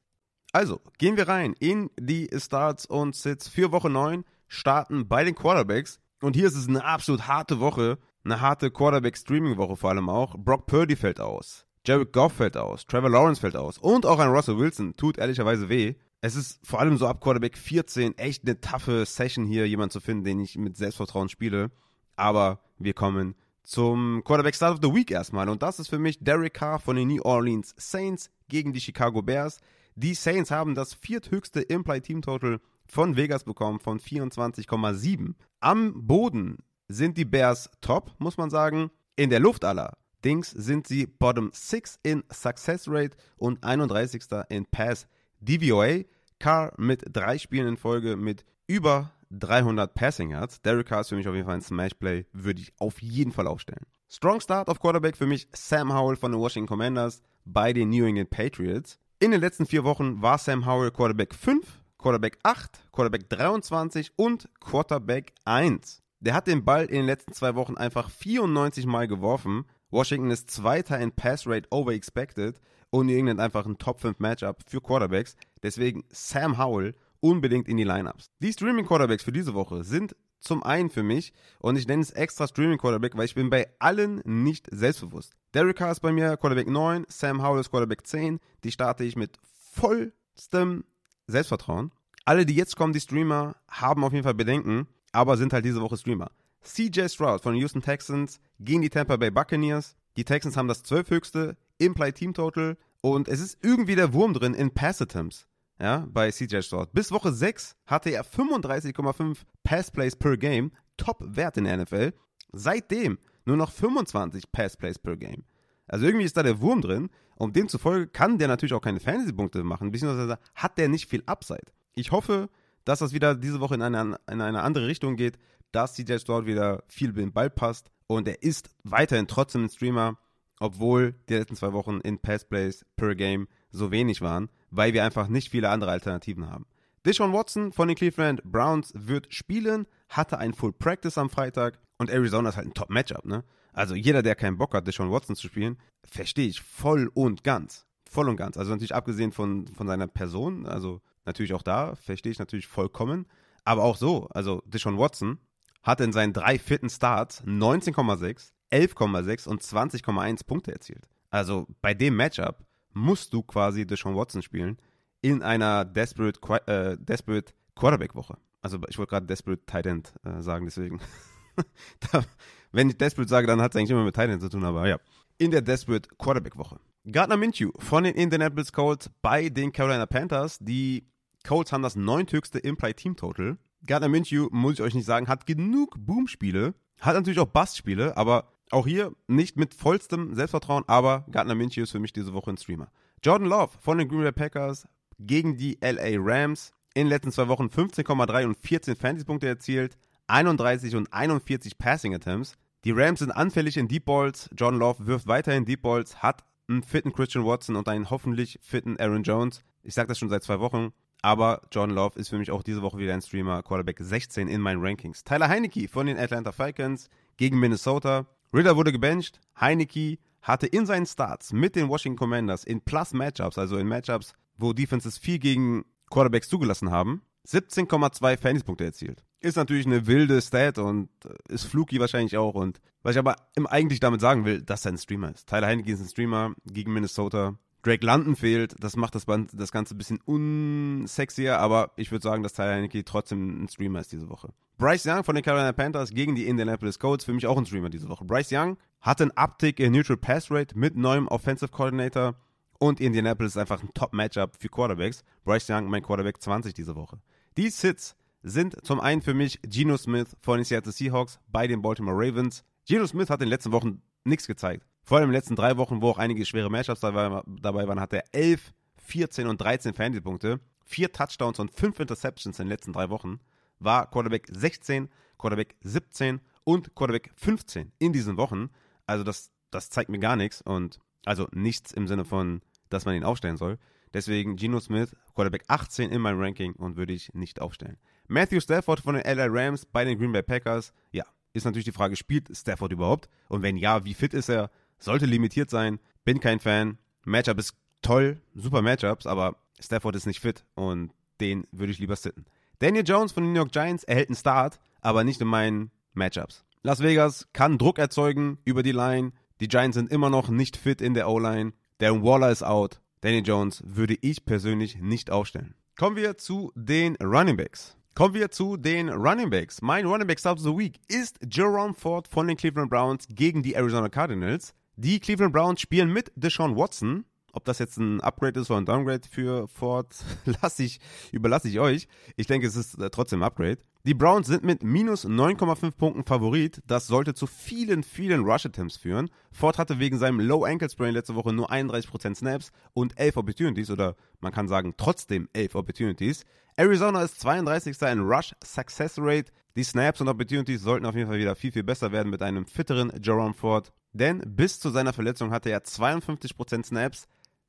Also, gehen wir rein in die Starts und Sits für Woche 9, starten bei den Quarterbacks. Und hier ist es eine absolut harte Woche, eine harte Quarterback-Streaming-Woche vor allem auch. Brock Purdy fällt aus, Jared Goff fällt aus, Trevor Lawrence fällt aus und auch ein Russell Wilson tut ehrlicherweise weh. Es ist vor allem so ab Quarterback 14 echt eine taffe Session hier, jemanden zu finden, den ich mit Selbstvertrauen spiele. Aber wir kommen zum Quarterback Start of the Week erstmal. Und das ist für mich Derek Carr von den New Orleans Saints gegen die Chicago Bears. Die Saints haben das vierthöchste Implied Team Total von Vegas bekommen von 24,7. Am Boden sind die Bears top, muss man sagen. In der Luft allerdings sind sie Bottom 6 in Success Rate und 31. in Pass DVOA. Carr mit drei Spielen in Folge mit über 300 Passing Yards. Derek Carr ist für mich auf jeden Fall ein Smash Play, würde ich auf jeden Fall aufstellen. Strong Start auf Quarterback für mich Sam Howell von den Washington Commanders bei den New England Patriots. In den letzten vier Wochen war Sam Howell Quarterback 5, Quarterback 8, Quarterback 23 und Quarterback 1. Der hat den Ball in den letzten zwei Wochen einfach 94 Mal geworfen. Washington ist Zweiter in Pass Rate over expected und New England einfach ein Top 5 Matchup für Quarterbacks. Deswegen Sam Howell unbedingt in die Lineups. Die Streaming Quarterbacks für diese Woche sind zum einen für mich und ich nenne es extra Streaming Quarterback, weil ich bin bei allen nicht selbstbewusst. Derek Carr ist bei mir Quarterback 9, Sam Howell ist Quarterback 10. Die starte ich mit vollstem Selbstvertrauen. Alle, die jetzt kommen, die Streamer, haben auf jeden Fall Bedenken, aber sind halt diese Woche Streamer. CJ Stroud von den Houston Texans gegen die Tampa Bay Buccaneers. Die Texans haben das 12 höchste Implied Team Total und es ist irgendwie der Wurm drin in Pass Attempts ja, bei CJ Stroud. Bis Woche 6 hatte er 35,5 Pass Plays per Game, Top-Wert in der NFL. Seitdem nur noch 25 Pass Plays per Game. Also irgendwie ist da der Wurm drin und demzufolge kann der natürlich auch keine Fantasy-Punkte machen, beziehungsweise hat der nicht viel Upside. Ich hoffe, dass das wieder diese Woche in eine, in eine andere Richtung geht, dass CJ Stroud wieder viel den Ball passt und er ist weiterhin trotzdem ein Streamer, obwohl die letzten zwei Wochen in Pass Plays per Game so wenig waren, weil wir einfach nicht viele andere Alternativen haben. Deshaun Watson von den Cleveland Browns wird spielen, hatte ein Full Practice am Freitag und Arizona ist halt ein Top-Matchup, ne? Also jeder, der keinen Bock hat, Deshaun Watson zu spielen, verstehe ich voll und ganz. Voll und ganz. Also natürlich abgesehen von, von seiner Person, also natürlich auch da, verstehe ich natürlich vollkommen. Aber auch so, also Deshaun Watson hat in seinen drei fitten Starts 19,6, 11,6 und 20,1 Punkte erzielt. Also bei dem Matchup musst du quasi Deshaun Watson spielen in einer Desperate, äh, Desperate Quarterback-Woche. Also ich wollte gerade Desperate Tight End äh, sagen, deswegen. da, wenn ich Desperate sage, dann hat es eigentlich immer mit Tight End zu tun, aber ja. In der Desperate Quarterback-Woche. Gardner Minshew von den Indianapolis Colts bei den Carolina Panthers. Die Colts haben das neunthöchste Implied Team Total. Gardner Minshew, muss ich euch nicht sagen, hat genug Boom-Spiele, hat natürlich auch Bust-Spiele, aber auch hier nicht mit vollstem Selbstvertrauen, aber Gardner Minshew ist für mich diese Woche ein Streamer. Jordan Love von den Green Bay Packers gegen die LA Rams. In den letzten zwei Wochen 15,3 und 14 Fantasy-Punkte erzielt, 31 und 41 Passing Attempts. Die Rams sind anfällig in Deep Balls. Jordan Love wirft weiterhin Deep Balls, hat einen fitten Christian Watson und einen hoffentlich fitten Aaron Jones. Ich sage das schon seit zwei Wochen. Aber Jordan Love ist für mich auch diese Woche wieder ein Streamer, Quarterback 16 in meinen Rankings. Tyler Heinecke von den Atlanta Falcons gegen Minnesota. Ritter wurde gebencht. Heinecke hatte in seinen Starts mit den Washington Commanders in Plus-Matchups, also in Matchups, wo Defenses viel gegen Quarterbacks zugelassen haben, 17,2 Fantasy-Punkte erzielt. Ist natürlich eine wilde Stat und äh, ist fluky wahrscheinlich auch. Und was ich aber eigentlich damit sagen will, dass er ein Streamer ist. Tyler Heinecke ist ein Streamer gegen Minnesota. Drake London fehlt, das macht das, Band, das Ganze ein bisschen unsexier, aber ich würde sagen, dass Tyler Heinecke trotzdem ein Streamer ist diese Woche. Bryce Young von den Carolina Panthers gegen die Indianapolis Colts, für mich auch ein Streamer diese Woche. Bryce Young hatte einen Uptick in Neutral Pass Rate mit neuem Offensive Coordinator und Indianapolis ist einfach ein Top-Matchup für Quarterbacks. Bryce Young, mein Quarterback 20 diese Woche. Die Sits sind zum einen für mich Geno Smith von den Seattle Seahawks bei den Baltimore Ravens. Geno Smith hat in den letzten Wochen nichts gezeigt. Vor allem in den letzten drei Wochen, wo auch einige schwere Matchups dabei, waren, hat er 11, 14 und 13 Fantasy-Punkte, vier Touchdowns und fünf Interceptions in den letzten drei Wochen. War Quarterback 16, Quarterback 17 und Quarterback 15 in diesen Wochen. Also das, das zeigt mir gar nichts und also nichts im Sinne von, dass man ihn aufstellen soll. Deswegen Geno Smith, Quarterback 18 in meinem Ranking und würde ich nicht aufstellen. Matthew Stafford von den LA Rams bei den Green Bay Packers. Ja, ist natürlich die Frage, spielt Stafford überhaupt? Und wenn ja, wie fit ist er? Sollte limitiert sein. Bin kein Fan. Matchup ist toll, super Matchups, aber Stafford ist nicht fit und den würde ich lieber sitten. Daniel Jones von den New York Giants erhält einen Start, aber nicht in meinen Matchups. Las Vegas kann Druck erzeugen über die Line. Die Giants sind immer noch nicht fit in der O-Line. Darren Waller ist out. Daniel Jones würde ich persönlich nicht aufstellen. Kommen wir zu den Running Backs. Kommen wir zu den Running Backs. Mein Running Back Start of the Week ist Jerome Ford von den Cleveland Browns gegen die Arizona Cardinals. Die Cleveland Browns spielen mit Deshaun Watson. Ob das jetzt ein Upgrade ist oder ein Downgrade für Ford, lasse ich, überlasse ich euch. Ich denke, es ist äh, trotzdem ein Upgrade. Die Browns sind mit minus 9,5 Punkten Favorit. Das sollte zu vielen, vielen Rush-Attempts führen. Ford hatte wegen seinem Low Ankle Sprain letzte Woche nur 31% Snaps und 11 Opportunities oder man kann sagen trotzdem 11 Opportunities. Arizona ist 32. in Rush Success Rate. Die Snaps und Opportunities sollten auf jeden Fall wieder viel, viel besser werden mit einem fitteren Jerome Ford. Denn bis zu seiner Verletzung hatte er 52% Snaps,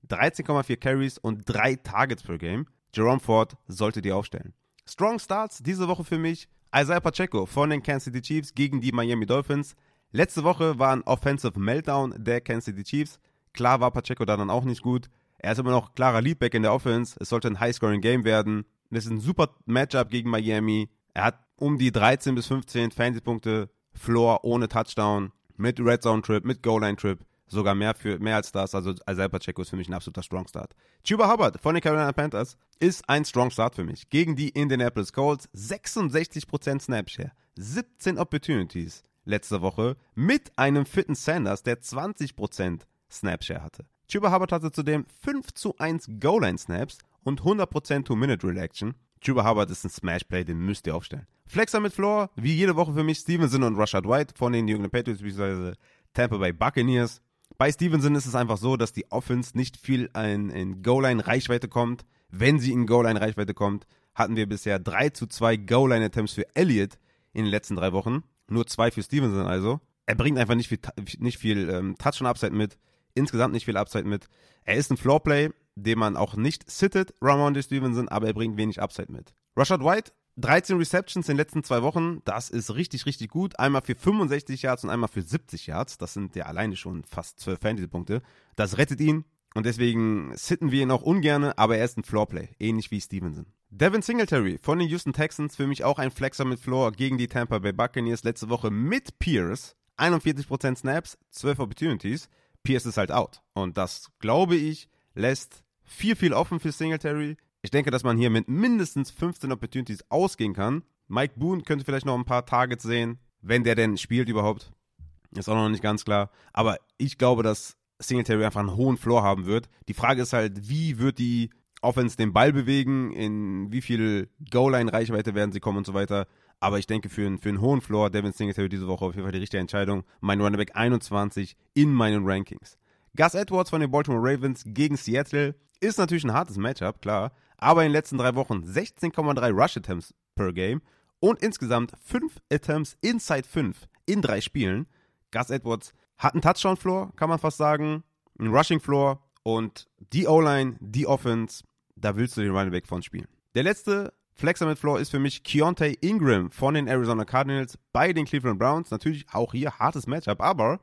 13,4 Carries und 3 Targets per Game. Jerome Ford sollte die aufstellen. Strong Starts diese Woche für mich. Isaiah Pacheco von den Kansas City Chiefs gegen die Miami Dolphins. Letzte Woche war ein Offensive Meltdown der Kansas City Chiefs. Klar war Pacheco da dann auch nicht gut. Er ist immer noch klarer Leadback in der Offense. Es sollte ein High-Scoring-Game werden. Das ist ein super Matchup gegen Miami. Er hat um die 13 bis 15 Fantasy-Punkte Floor ohne Touchdown mit Red Zone Trip, mit Goal Line Trip, sogar mehr für mehr als das. Also Isaiah Pacheco ist für mich ein absoluter Strong Start. Chuba Hubbard von den Carolina Panthers ist ein Strong Start für mich. Gegen die Indianapolis Colts 66% Snapshare, 17 Opportunities letzte Woche mit einem fitten Sanders, der 20% Snapshare hatte. Chuba Hubbard hatte zudem 5 zu 1 Goal Line Snaps und 100% Two-Minute Reaction. Chuba Hubbard ist ein Smash-Play, den müsst ihr aufstellen. Flexer mit Floor, wie jede Woche für mich Stevenson und Rashad White von den New England Patriots bzw. Tampa Bay Buccaneers. Bei Stevenson ist es einfach so, dass die Offense nicht viel in, in Goal-Line-Reichweite kommt. Wenn sie in Goal-Line-Reichweite kommt, hatten wir bisher 3 zu 2 Goal-Line-Attempts für Elliott in den letzten drei Wochen. Nur zwei für Stevenson also. Er bringt einfach nicht viel, nicht viel ähm, Touch und Upside mit. Insgesamt nicht viel Upside mit. Er ist ein Floorplay, den man auch nicht sittet, Ramondre Stevenson, aber er bringt wenig Upside mit. Rashad White, 13 Receptions in den letzten zwei Wochen, das ist richtig, richtig gut. Einmal für 65 Yards und einmal für 70 Yards. Das sind ja alleine schon fast 12 Fantasy-Punkte. Das rettet ihn und deswegen sitten wir ihn auch ungerne, aber er ist ein Floorplay, ähnlich wie Stevenson. Devin Singletary von den Houston Texans, für mich auch ein Flexer mit Floor gegen die Tampa Bay Buccaneers letzte Woche mit Pierce. 41% Snaps, 12 Opportunities. Pierce ist halt out. Und das, glaube ich, lässt viel, viel offen für Singletary. Ich denke, dass man hier mit mindestens 15 Opportunities ausgehen kann. Mike Boone könnte vielleicht noch ein paar Targets sehen, wenn der denn spielt überhaupt. Ist auch noch nicht ganz klar. Aber ich glaube, dass Singletary einfach einen hohen Floor haben wird. Die Frage ist halt, wie wird die Offense den Ball bewegen, in wie viel Goal-Line-Reichweite werden sie kommen und so weiter. Aber ich denke, für einen, für einen hohen Floor, Devin Singletary diese Woche auf jeden Fall die richtige Entscheidung. Mein Running Back 21 in meinen Rankings. Gus Edwards von den Baltimore Ravens gegen Seattle ist natürlich ein hartes Matchup, klar. Aber in den letzten drei Wochen 16,3 Rush Attempts per Game und insgesamt 5 Attempts inside 5 in drei Spielen. Gus Edwards hat einen Touchdown-Floor, kann man fast sagen, einen Rushing-Floor und die O-Line, die Offense, da willst du den Running Back von spielen. Der letzte Flexer mit Floor ist für mich Keontae Ingram von den Arizona Cardinals bei den Cleveland Browns. Natürlich auch hier hartes Matchup, aber,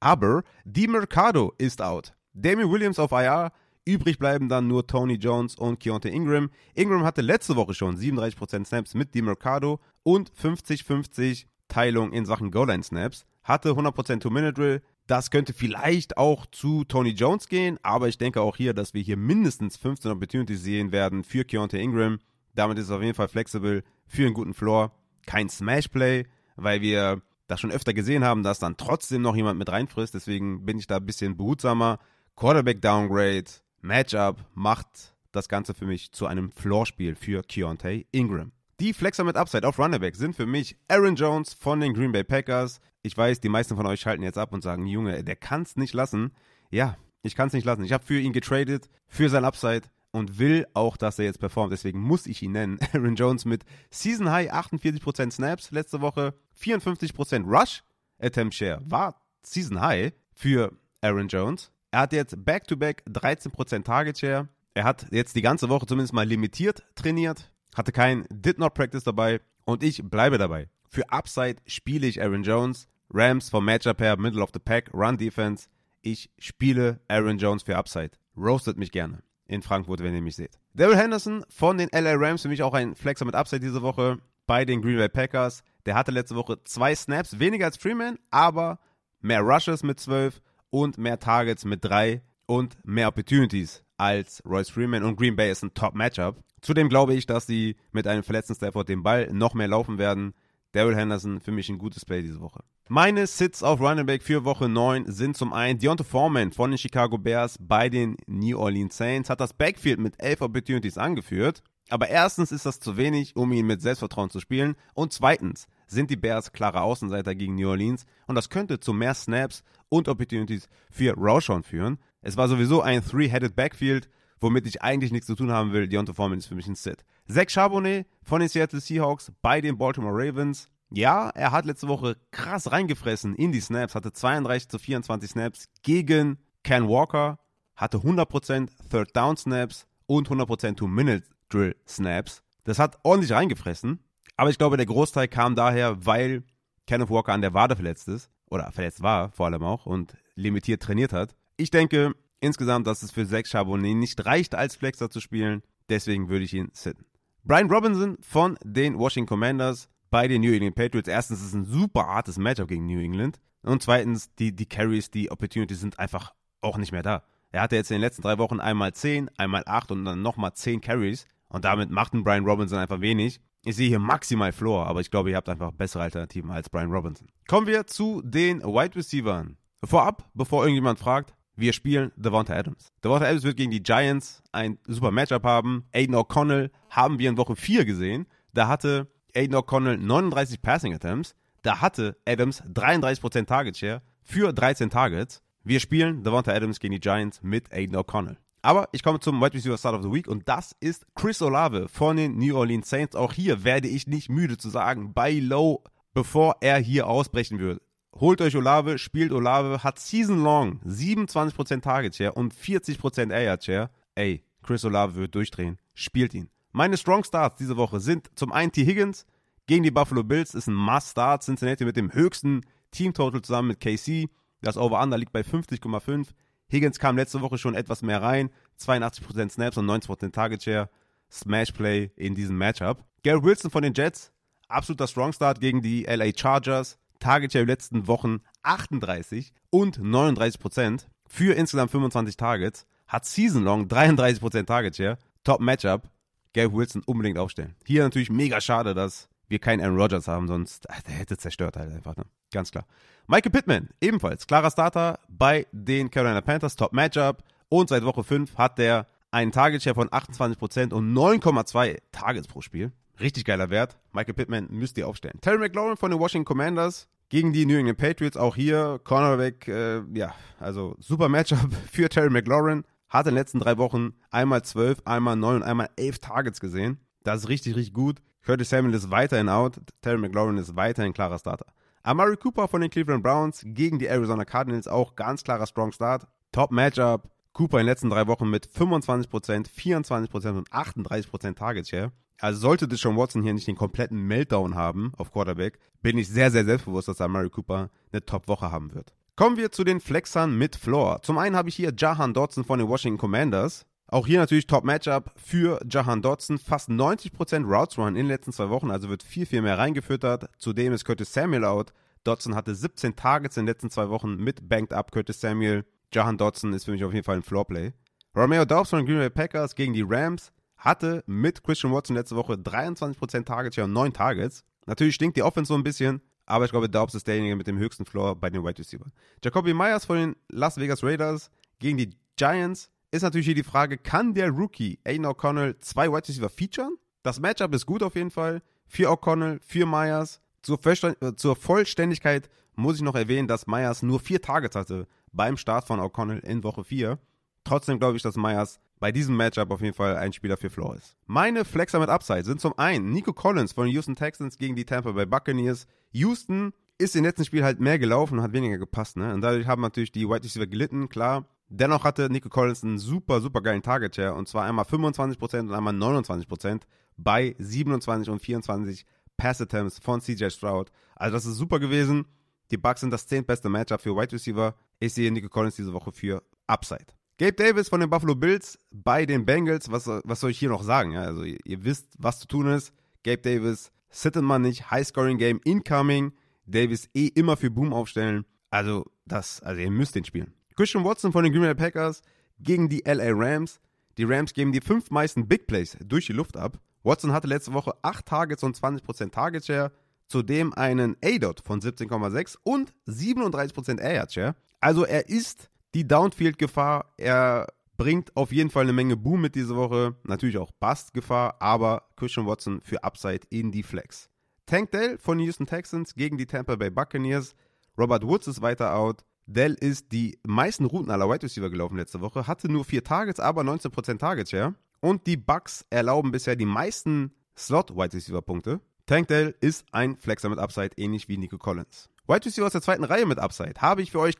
aber die Mercado ist out. Damien Williams auf IR, übrig bleiben dann nur Tony Jones und Keontae Ingram. Ingram hatte letzte Woche schon 37% Snaps mit die Mercado und 50-50 Teilung in Sachen Goal-Line-Snaps. Hatte 100% Two-Minute-Drill, das könnte vielleicht auch zu Tony Jones gehen, aber ich denke auch hier, dass wir hier mindestens 15 Opportunities sehen werden für Keontae Ingram. Damit ist es auf jeden Fall flexibel für einen guten Floor. Kein Smash-Play, weil wir das schon öfter gesehen haben, dass dann trotzdem noch jemand mit reinfrisst. Deswegen bin ich da ein bisschen behutsamer. Quarterback Downgrade, Matchup macht das Ganze für mich zu einem Floor-Spiel für Keontae Ingram. Die Flexer mit Upside auf Runnerback sind für mich Aaron Jones von den Green Bay Packers. Ich weiß, die meisten von euch schalten jetzt ab und sagen, Junge, der kann es nicht lassen. Ja, ich kann es nicht lassen. Ich habe für ihn getradet, für sein Upside und will auch, dass er jetzt performt. Deswegen muss ich ihn nennen. Aaron Jones mit Season High 48% Snaps letzte Woche, 54% Rush Attempt Share war Season High für Aaron Jones. Er hat jetzt Back-to-Back -back 13% Target Share. Er hat jetzt die ganze Woche zumindest mal limitiert trainiert hatte kein Did Not Practice dabei und ich bleibe dabei. Für Upside spiele ich Aaron Jones, Rams vom Matchup her, Middle of the Pack, Run Defense. Ich spiele Aaron Jones für Upside. Roastet mich gerne in Frankfurt, wenn ihr mich seht. Daryl Henderson von den LA Rams, für mich auch ein Flexer mit Upside diese Woche bei den Green Bay Packers. Der hatte letzte Woche zwei Snaps, weniger als Freeman, aber mehr Rushes mit 12 und mehr Targets mit 3 und mehr Opportunities als Royce Freeman und Green Bay ist ein Top-Matchup. Zudem glaube ich, dass sie mit einem verletzten Stafford den Ball noch mehr laufen werden. Daryl Henderson für mich ein gutes Play diese Woche. Meine Sits auf Running Back für Woche 9 sind zum einen Deontay Foreman von den Chicago Bears bei den New Orleans Saints, hat das Backfield mit 11 Opportunities angeführt. Aber erstens ist das zu wenig, um ihn mit Selbstvertrauen zu spielen. Und zweitens sind die Bears klare Außenseiter gegen New Orleans. Und das könnte zu mehr Snaps und Opportunities für Roshan führen. Es war sowieso ein Three-Headed Backfield womit ich eigentlich nichts zu tun haben will. Deontay Foreman ist für mich ein Sit. Zach Charbonnet von den Seattle Seahawks bei den Baltimore Ravens. Ja, er hat letzte Woche krass reingefressen in die Snaps, hatte 32 zu 24 Snaps gegen Ken Walker, hatte 100% Third Down Snaps und 100% Two-Minute Drill Snaps. Das hat ordentlich reingefressen, aber ich glaube, der Großteil kam daher, weil Kenneth Walker an der Wade verletzt ist, oder verletzt war vor allem auch und limitiert trainiert hat. Ich denke, insgesamt, dass es für Zach Charbonnet nicht reicht, als Flexer zu spielen. Deswegen würde ich ihn sitten. Brian Robinson von den Washington Commanders bei den New England Patriots. Erstens ist es ein super hartes Matchup gegen New England. Und zweitens, die, die Carries, die Opportunities sind einfach auch nicht mehr da. Er hatte jetzt in den letzten drei Wochen einmal 10, einmal 8 und dann nochmal 10 Carries. Und damit macht ein Brian Robinson einfach wenig. Ich sehe hier maximal Floor, aber ich glaube, ihr habt einfach bessere Alternativen als Brian Robinson. Kommen wir zu den Wide Receivers. Vorab, bevor irgendjemand fragt, wir spielen Devonta Adams. Devonta Adams wird gegen die Giants ein super Matchup haben. Aiden O'Connell haben wir in Woche 4 gesehen. Da hatte Aiden O'Connell 39 Passing Attempts. Da hatte Adams 33% Target Share für 13 Targets. Wir spielen Devonta Adams gegen die Giants mit Aiden O'Connell. Aber ich komme zum Wide Receiver Start of the Week und das ist Chris Olave von den New Orleans Saints. Auch hier werde ich nicht müde zu sagen, bei Low, bevor er hier ausbrechen wird holt euch Olave, spielt Olave, hat Season Long 27% Target Share und 40% Air Share. ey, Chris Olave wird durchdrehen. Spielt ihn. Meine Strong Starts diese Woche sind zum einen T. Higgins gegen die Buffalo Bills, ist ein Must-Start. Cincinnati mit dem höchsten Team-Total zusammen mit KC. Das Over-Under liegt bei 50,5. Higgins kam letzte Woche schon etwas mehr rein. 82% Snaps und 90% Target Share. Smash Play in diesem Matchup. Garrett Wilson von den Jets, absoluter Strong Start gegen die LA Chargers. Target Share in den letzten Wochen 38 und 39% für insgesamt 25 Targets. Hat Season Long 33% Target Share. Top Matchup. Garrett Wilson unbedingt aufstellen. Hier natürlich mega schade, dass wir keinen Aaron Rodgers haben, sonst ach, der hätte zerstört halt einfach, ne? Ganz klar. Michael Pittman, ebenfalls klarer Starter bei den Carolina Panthers, Top Matchup. Und seit Woche 5 hat der einen Target Share von 28% und 9,2 Targets pro Spiel. Richtig geiler Wert. Michael Pittman müsst ihr aufstellen. Terry McLaurin von den Washington Commanders gegen die New England Patriots. Auch hier Cornerback, äh, ja, also super Matchup für Terry McLaurin. Hat in den letzten drei Wochen einmal 12, einmal 9 und einmal 11 Targets gesehen. Das ist richtig, richtig gut. Curtis Samuel ist weiterhin out. Terry McLaurin ist weiterhin klarer Starter. Amari Cooper von den Cleveland Browns gegen die Arizona Cardinals auch ganz klarer Strong Start. Top Matchup. Cooper in den letzten drei Wochen mit 25%, 24% und 38% Target Share. Also sollte Deshaun Watson hier nicht den kompletten Meltdown haben auf Quarterback, bin ich sehr, sehr selbstbewusst, dass Amari Cooper eine Top-Woche haben wird. Kommen wir zu den Flexern mit Floor. Zum einen habe ich hier Jahan Dodson von den Washington Commanders. Auch hier natürlich Top-Matchup für Jahan Dodson. Fast 90% Routes Run in den letzten zwei Wochen, also wird viel, viel mehr reingefüttert. Zudem ist Curtis Samuel out. Dodson hatte 17 Targets in den letzten zwei Wochen mit Banked Up Curtis Samuel. Jahan Dodson ist für mich auf jeden Fall ein Floorplay. Romeo Dobbs von den Green Bay Packers gegen die Rams hatte mit Christian Watson letzte Woche 23% Target Share und 9 Targets. Natürlich stinkt die Offense so ein bisschen, aber ich glaube, Dobbs ist derjenige mit dem höchsten Floor bei den Wide Receiver. Jacoby Myers von den Las Vegas Raiders gegen die Giants ist natürlich hier die Frage, kann der Rookie Aiden O'Connell zwei Wide Receiver featuren? Das Matchup ist gut auf jeden Fall. Für O'Connell, für Myers. Zur, äh, zur Vollständigkeit muss ich noch erwähnen, dass Myers nur vier Targets hatte beim Start von O'Connell in Woche 4. Trotzdem glaube ich, dass Myers bei diesem Matchup auf jeden Fall ein Spieler für Floor ist. Meine Flexer mit Upside sind zum einen Nico Collins von den Houston Texans gegen die Tampa Bay Buccaneers. Houston ist im letzten Spiel halt mehr gelaufen und hat weniger gepasst, ne? Und dadurch haben natürlich die White Receiver gelitten, klar. Dennoch hatte Nico Collins einen super, super geilen Target Share und zwar einmal 25% und einmal 29% bei 27 und 24 Pass Attempts von CJ Stroud. Also das ist super gewesen. Die Bucks sind das 10. beste Matchup für Wide Receiver. Ich sehe Nico Collins diese Woche für Upside. Gabe Davis von den Buffalo Bills bei den Bengals. Was, was soll ich hier noch sagen? Ja, also ihr, ihr, wisst, was zu tun ist. Gabe Davis, sitten man nicht, High-Scoring-Game, incoming. Davis eh immer für Boom aufstellen. Also, das, also ihr müsst den spielen. Christian Watson von den Green Bay Packers gegen die LA Rams. Die Rams geben die fünf meisten Big Plays durch die Luft ab. Watson hatte letzte Woche 8 Targets und 20% Target Share, zudem einen A-Dot von 17,6 und 37% Air Share. Also er ist die Downfield-Gefahr. Er bringt auf jeden Fall eine Menge Boom mit diese Woche. Natürlich auch Bust-Gefahr, aber Christian Watson für Upside in die Flex. Tank Dell von Houston Texans gegen die Tampa Bay Buccaneers. Robert Woods ist weiter out. Dell ist die meisten Routen aller Wide Receiver gelaufen letzte Woche, hatte nur vier Targets, aber 19% Target Share. Und die Bucks erlauben bisher die meisten Slot-Wide Receiver-Punkte. Tank Dell ist ein Flexer mit Upside, ähnlich wie Nico Collins. Wide Receiver aus der zweiten Reihe mit Upside habe ich für euch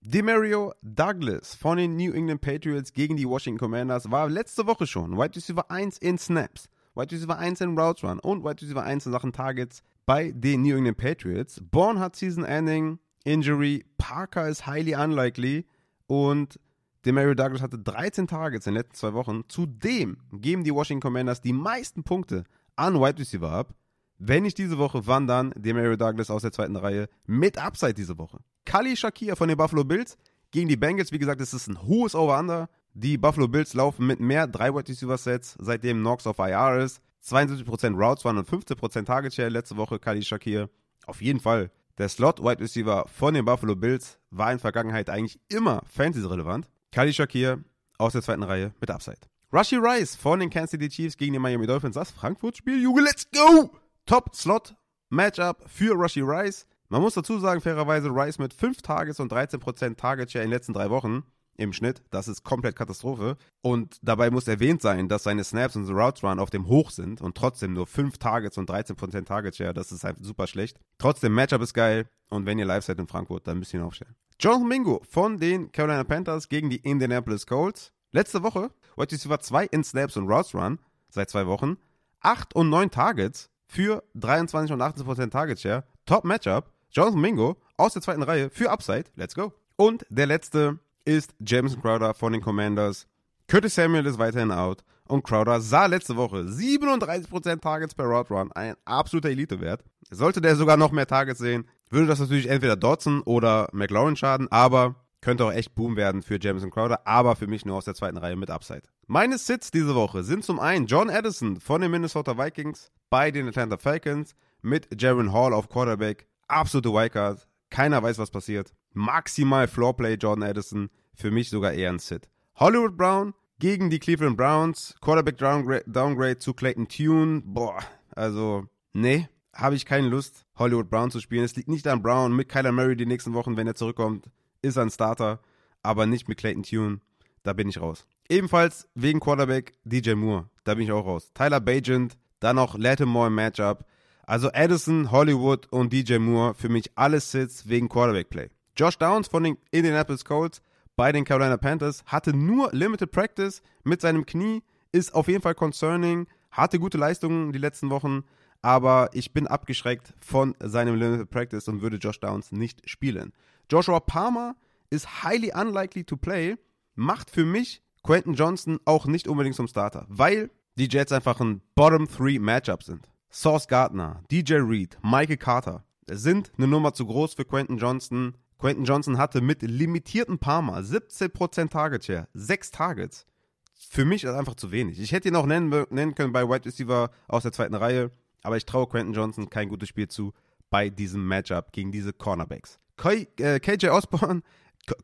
Demario Douglas von den New England Patriots gegen die Washington Commanders war letzte Woche schon Wide Receiver 1 in Snaps, Wide Receiver 1 in Routes Run und Wide Receiver 1 in Sachen Targets bei den New England Patriots. Bourne hat Season Ending, Injury, Parker ist highly unlikely und Demario Douglas hatte 13 Targets in den letzten zwei Wochen. Zudem geben die Washington Commanders die meisten Punkte an Wide Receiver ab. Wenn nicht diese Woche, wann dann Demario Douglas aus der zweiten Reihe mit Upside diese Woche. Kali Shakir von den Buffalo Bills gegen die Bengals. Wie gesagt, es ist ein hohes Over-Under. Die Buffalo Bills laufen mit mehr 3 Wide Receiver Sets, seitdem Knox auf IR ist. 72% Routes waren und 15% Target Share letzte Woche Kali Shakir. Auf jeden Fall. Der Slot Wide Receiver von den Buffalo Bills war in Vergangenheit eigentlich immer Fantasy-relevant. Kali Shakir aus der zweiten Reihe mit Upside. Rushy Rice von den Kansas City Chiefs gegen die Miami Dolphins. Das Frankfurt-Spiel, Junge, let's go! Top-Slot-Matchup für Rushy Rice. Man muss dazu sagen, fairerweise, Rice mit 5 Targets und 13% Target Share in den letzten drei Wochen im Schnitt. Das ist komplett Katastrophe. Und dabei muss erwähnt sein, dass seine Snaps und Routes Run auf dem Hoch sind und trotzdem nur 5 Targets und 13% Target Share. Das ist halt super schlecht. Trotzdem, Matchup ist geil. Und wenn ihr live seid in Frankfurt, dann müsst ihr ihn aufstellen. Jonathan Mingo von den Carolina Panthers gegen die Indianapolis Colts. Letzte Woche, Wide Receiver 2 in Snaps und Routes Run, seit zwei Wochen, 8 und 9 Targets für 23 und 18% Target Share. Top Matchup, Jonathan Mingo aus der zweiten Reihe für Upside. Let's go. Und der letzte ist Jameson Crowder von den Commanders. Curtis Samuel ist weiterhin out. Und Crowder sah letzte Woche 37% Targets per Route Run, ein absoluter Elite-Wert. Sollte der sogar noch mehr Targets sehen, würde das natürlich entweder Dodson oder McLaurin schaden, aber könnte auch echt Boom werden für Jameson Crowder, aber für mich nur aus der zweiten Reihe mit Upside. Meine Sits diese Woche sind zum einen John Addison von den Minnesota Vikings bei den Atlanta Falcons mit Jaron Hall auf Quarterback. Absolute Wildcard. Keiner weiß, was passiert. Maximal Floorplay Jordan Addison. Für mich sogar eher ein Sit. Hollywood Brown gegen die Cleveland Browns. Quarterback Downgrade, Downgrade zu Clayton Tune. Boah, also, nee, habe ich keine Lust, Hollywood Brown zu spielen. Es liegt nicht an Brown. Mit Kyler Murray die nächsten Wochen, wenn er zurückkommt, ist er ein Starter. Aber nicht mit Clayton Tune. Da bin ich raus. Ebenfalls wegen Quarterback DJ Moore. Da bin ich auch raus. Tyler Bajent, dann noch Lattimore im Matchup. Also Addison, Hollywood und DJ Moore für mich alles Sits wegen Quarterback Play. Josh Downs von den Indianapolis Colts bei den Carolina Panthers hatte nur Limited Practice mit seinem Knie, ist auf jeden Fall concerning, hatte gute Leistungen die letzten Wochen, aber ich bin abgeschreckt von seinem Limited Practice und würde Josh Downs nicht spielen. Joshua Palmer ist highly unlikely to play, macht für mich Quentin Johnson auch nicht unbedingt zum Starter, weil die Jets einfach ein Bottom 3 Matchup sind. Sauce Gardner, DJ Reed, Michael Carter sind eine Nummer zu groß für Quentin Johnson. Quentin Johnson hatte mit limitierten Parma 17% Target Share, 6 Targets. Für mich ist einfach zu wenig. Ich hätte ihn auch nennen, nennen können bei Wide Receiver aus der zweiten Reihe, aber ich traue Quentin Johnson kein gutes Spiel zu bei diesem Matchup gegen diese Cornerbacks. KJ äh, Osborne,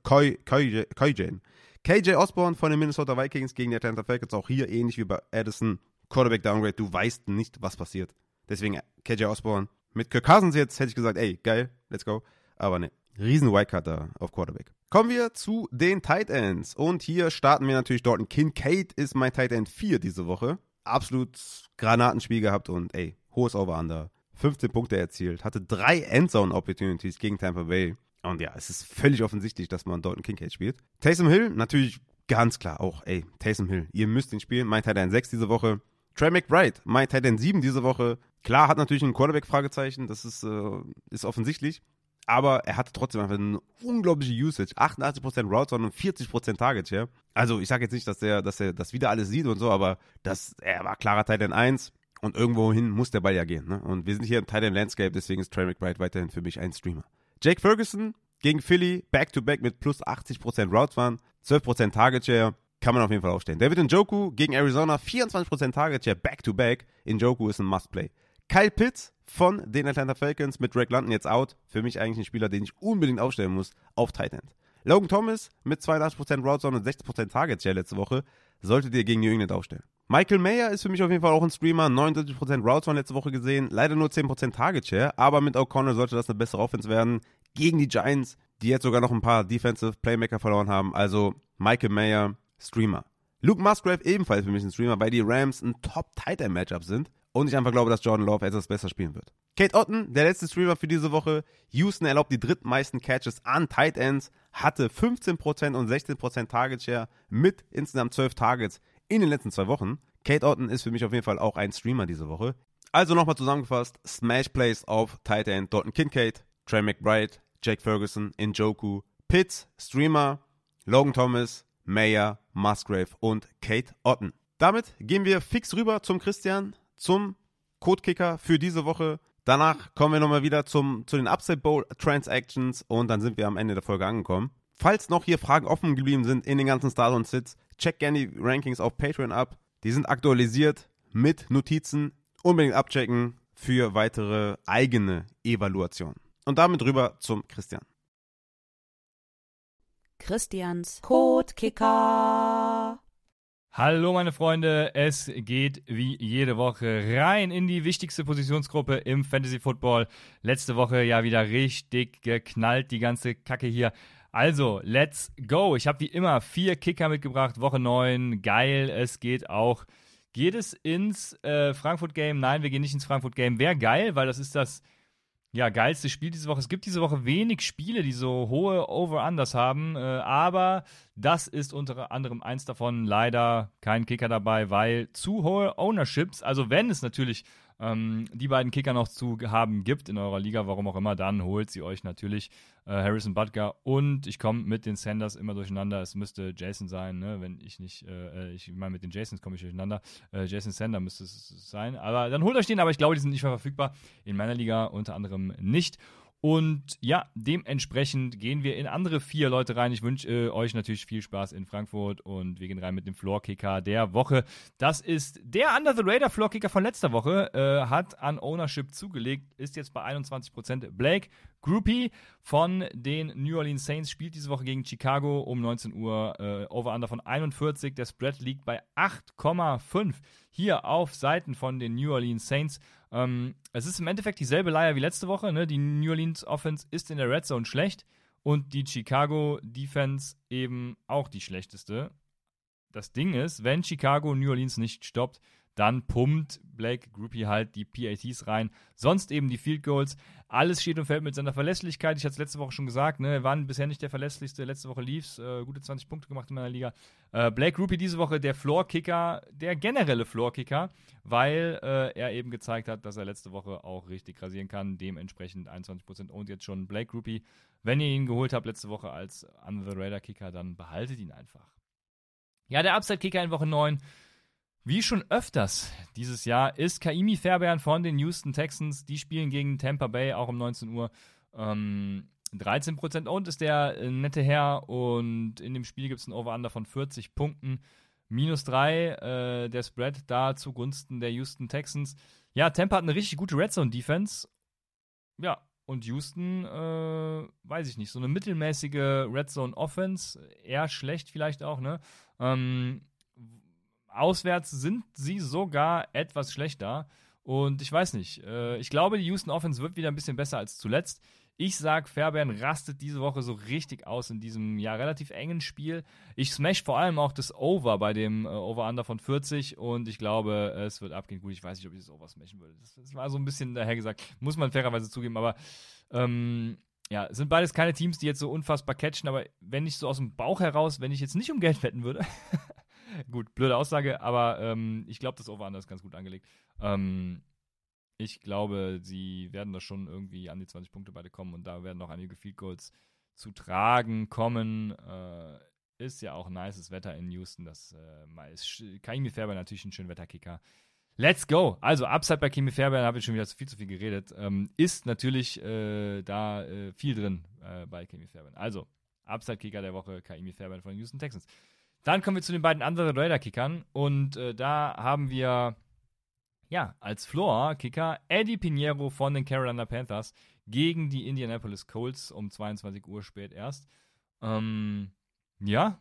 KJ, KJ Osborne von den Minnesota Vikings gegen die Atlanta Falcons, auch hier ähnlich wie bei Addison, Quarterback Downgrade, du weißt nicht, was passiert. Deswegen KJ Osborne. Mit Kirk Cousins jetzt hätte ich gesagt, ey, geil, let's go. Aber ne, riesen Wildcard auf Quarterback. Kommen wir zu den Tight Ends. Und hier starten wir natürlich dort. Kincaid ist mein Tight End 4 diese Woche. Absolut Granatenspiel gehabt und ey, hohes Over-Under. 15 Punkte erzielt, hatte drei Endzone-Opportunities gegen Tampa Bay. Und ja, es ist völlig offensichtlich, dass man einen Kincaid spielt. Taysom Hill, natürlich ganz klar auch, ey, Taysom Hill, ihr müsst ihn spielen. Mein Tight End 6 diese Woche. Trey McBride, mein Tight End 7 diese Woche. Klar, hat natürlich ein Quarterback-Fragezeichen, das ist, äh, ist offensichtlich. Aber er hatte trotzdem einfach eine unglaubliche Usage. 88% Routes und 40% Target Share. Also ich sage jetzt nicht, dass er, dass er das wieder alles sieht und so, aber das, er war klarer Tight End 1 und irgendwohin muss der Ball ja gehen. Ne? Und wir sind hier im Tight End Landscape, deswegen ist Trey McBride weiterhin für mich ein Streamer. Jake Ferguson gegen Philly, Back-to-Back -back mit plus 80% Routes waren, 12% Target Share kann man auf jeden Fall aufstellen. David Njoku gegen Arizona, 24% Target Share back-to-back. Njoku ist ein Must-Play. Kyle Pitts von den Atlanta Falcons mit Drake London jetzt out. Für mich eigentlich ein Spieler, den ich unbedingt aufstellen muss auf Tight End. Logan Thomas mit 82% Route und 60% Target Share letzte Woche solltet ihr gegen New England aufstellen. Michael Mayer ist für mich auf jeden Fall auch ein Streamer. 79% Route Zone letzte Woche gesehen. Leider nur 10% Target Share. Aber mit O'Connell sollte das eine bessere Offense werden. Gegen die Giants, die jetzt sogar noch ein paar Defensive Playmaker verloren haben. Also Michael Mayer Streamer. Luke Musgrave ebenfalls für mich ein Streamer, weil die Rams ein Top-Tight-End-Matchup sind und ich einfach glaube, dass Jordan Love etwas besser spielen wird. Kate Otten, der letzte Streamer für diese Woche. Houston erlaubt die drittmeisten Catches an Tight Ends, hatte 15% und 16% Target Share mit insgesamt 12 Targets in den letzten zwei Wochen. Kate Otten ist für mich auf jeden Fall auch ein Streamer diese Woche. Also nochmal zusammengefasst: Smash Plays auf Tight End, Dalton Kincaid, Trey McBride, Jake Ferguson, Njoku, Pitts, Streamer, Logan Thomas, Mayer, Musgrave und Kate Otten. Damit gehen wir fix rüber zum Christian, zum Codekicker für diese Woche. Danach kommen wir nochmal wieder zum, zu den Upside Bowl Transactions und dann sind wir am Ende der Folge angekommen. Falls noch hier Fragen offen geblieben sind in den ganzen Stars und Sits, check gerne die Rankings auf Patreon ab. Die sind aktualisiert mit Notizen. Unbedingt abchecken für weitere eigene Evaluationen. Und damit rüber zum Christian. Christians Codekicker. Hallo meine Freunde, es geht wie jede Woche rein in die wichtigste Positionsgruppe im Fantasy Football. Letzte Woche ja wieder richtig geknallt, die ganze Kacke hier. Also, let's go. Ich habe wie immer vier Kicker mitgebracht, Woche 9. Geil, es geht auch. Geht es ins äh, Frankfurt Game? Nein, wir gehen nicht ins Frankfurt Game. Wäre geil, weil das ist das ja, geilste Spiel diese Woche. Es gibt diese Woche wenig Spiele, die so hohe Over-Unders haben, äh, aber das ist unter anderem eins davon. Leider kein Kicker dabei, weil zu hohe Ownerships, also wenn es natürlich ähm, die beiden Kicker noch zu haben gibt in eurer Liga, warum auch immer, dann holt sie euch natürlich äh, Harrison Butker und ich komme mit den Sanders immer durcheinander. Es müsste Jason sein, ne? wenn ich nicht, äh, äh ich meine, mit den Jasons komme ich durcheinander. Äh, Jason Sander müsste es sein, aber dann holt euch den, aber ich glaube, die sind nicht mehr verfügbar. In meiner Liga unter anderem nicht. Und ja, dementsprechend gehen wir in andere vier Leute rein. Ich wünsche äh, euch natürlich viel Spaß in Frankfurt und wir gehen rein mit dem Floorkicker der Woche. Das ist der Under the Radar Floorkicker von letzter Woche, äh, hat an Ownership zugelegt, ist jetzt bei 21%. Blake Groupie von den New Orleans Saints spielt diese Woche gegen Chicago um 19 Uhr äh, Over-Under von 41. Der Spread liegt bei 8,5 hier auf Seiten von den New Orleans Saints. Ähm, es ist im Endeffekt dieselbe Leier wie letzte Woche. Ne? Die New Orleans Offense ist in der Red Zone schlecht und die Chicago Defense eben auch die schlechteste. Das Ding ist, wenn Chicago New Orleans nicht stoppt, dann pumpt Blake Groupie halt die PATs rein. Sonst eben die Field Goals. Alles steht und fällt mit seiner Verlässlichkeit. Ich hatte es letzte Woche schon gesagt, ne, waren bisher nicht der verlässlichste. Letzte Woche lief's, äh, gute 20 Punkte gemacht in meiner Liga. Äh, Blake Groupie diese Woche der Floor-Kicker, der generelle Floor-Kicker, weil äh, er eben gezeigt hat, dass er letzte Woche auch richtig rasieren kann. Dementsprechend 21% und jetzt schon Blake Groupie. Wenn ihr ihn geholt habt letzte Woche als Under the Radar Kicker, dann behaltet ihn einfach. Ja, der Upside-Kicker in Woche 9 wie schon öfters dieses Jahr ist Kaimi Fairbairn von den Houston Texans. Die spielen gegen Tampa Bay auch um 19 Uhr. Ähm, 13% und ist der äh, nette Herr und in dem Spiel gibt es ein Over-Under von 40 Punkten. Minus 3 äh, der Spread da zugunsten der Houston Texans. Ja, Tampa hat eine richtig gute Red Zone Defense. Ja, und Houston, äh, weiß ich nicht, so eine mittelmäßige Red Zone Offense, eher schlecht vielleicht auch, ne? Ähm, Auswärts sind sie sogar etwas schlechter. Und ich weiß nicht. Äh, ich glaube, die Houston Offense wird wieder ein bisschen besser als zuletzt. Ich sag, Fairbairn rastet diese Woche so richtig aus in diesem ja relativ engen Spiel. Ich smash vor allem auch das Over bei dem äh, Over-Under von 40 und ich glaube, es wird abgehen. Gut, ich weiß nicht, ob ich das Over smashen würde. Das, war so ein bisschen daher gesagt. Muss man fairerweise zugeben, aber ähm, ja, sind beides keine Teams, die jetzt so unfassbar catchen, aber wenn ich so aus dem Bauch heraus, wenn ich jetzt nicht um Geld wetten würde, Gut, blöde Aussage, aber ähm, ich glaube, das Over-Under ist ganz gut angelegt. Ähm, ich glaube, sie werden da schon irgendwie an die 20 Punkte beide kommen und da werden noch einige Field Goals zu tragen kommen. Äh, ist ja auch nices Wetter in Houston. Das äh, ist Kaimi Fairbairn natürlich ein schöner Wetterkicker. Let's go! Also, Upside bei Kimi Fairbairn habe ich schon wieder viel zu viel geredet. Ähm, ist natürlich äh, da äh, viel drin äh, bei Kimi Fairbairn. Also, Upside-Kicker der Woche, Kaimi Fairbairn von Houston Texans. Dann kommen wir zu den beiden anderen Raider-Kickern und äh, da haben wir ja als Floor-Kicker Eddie Pinheiro von den Carolina Panthers gegen die Indianapolis Colts um 22 Uhr spät erst. Ähm, ja,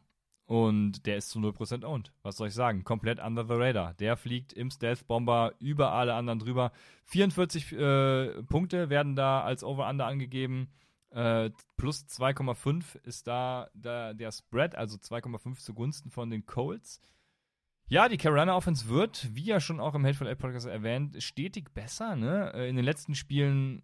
und der ist zu 0% owned. Was soll ich sagen? Komplett under the radar. Der fliegt im Stealth Bomber über alle anderen drüber. 44 äh, Punkte werden da als Over-Under angegeben. Äh, plus 2,5 ist da, da der Spread, also 2,5 zugunsten von den Colts. Ja, die Carolina Offense wird, wie ja schon auch im Hateful Eight Podcast erwähnt, stetig besser. Ne? Äh, in den letzten Spielen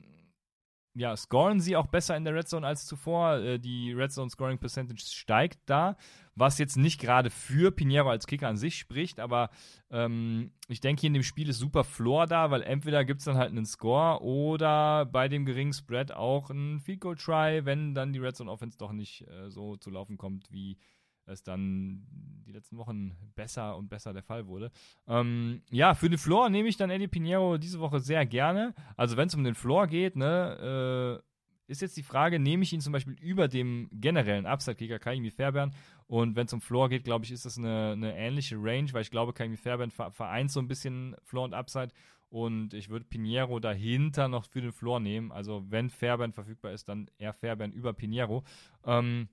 ja, scoren sie auch besser in der Red Zone als zuvor. Äh, die Red Zone Scoring Percentage steigt da, was jetzt nicht gerade für Pinheiro als Kicker an sich spricht, aber ähm, ich denke, hier in dem Spiel ist super Floor da, weil entweder gibt es dann halt einen Score oder bei dem geringen Spread auch ein Field Goal Try, wenn dann die Red Zone Offense doch nicht äh, so zu laufen kommt, wie es dann die letzten Wochen besser und besser der Fall wurde. Ähm, ja, für den Floor nehme ich dann Eddie Pinheiro diese Woche sehr gerne. Also wenn es um den Floor geht, ne, äh, ist jetzt die Frage, nehme ich ihn zum Beispiel über dem generellen Upside-Kicker Kaimi Fairbairn und wenn es um Floor geht, glaube ich, ist das eine, eine, ähnliche Range, weil ich glaube, Kaimi Fairbairn vereint so ein bisschen Floor und Upside und ich würde Pinheiro dahinter noch für den Floor nehmen. Also wenn Fairbairn verfügbar ist, dann eher Fairbairn über Pinheiro. Ähm,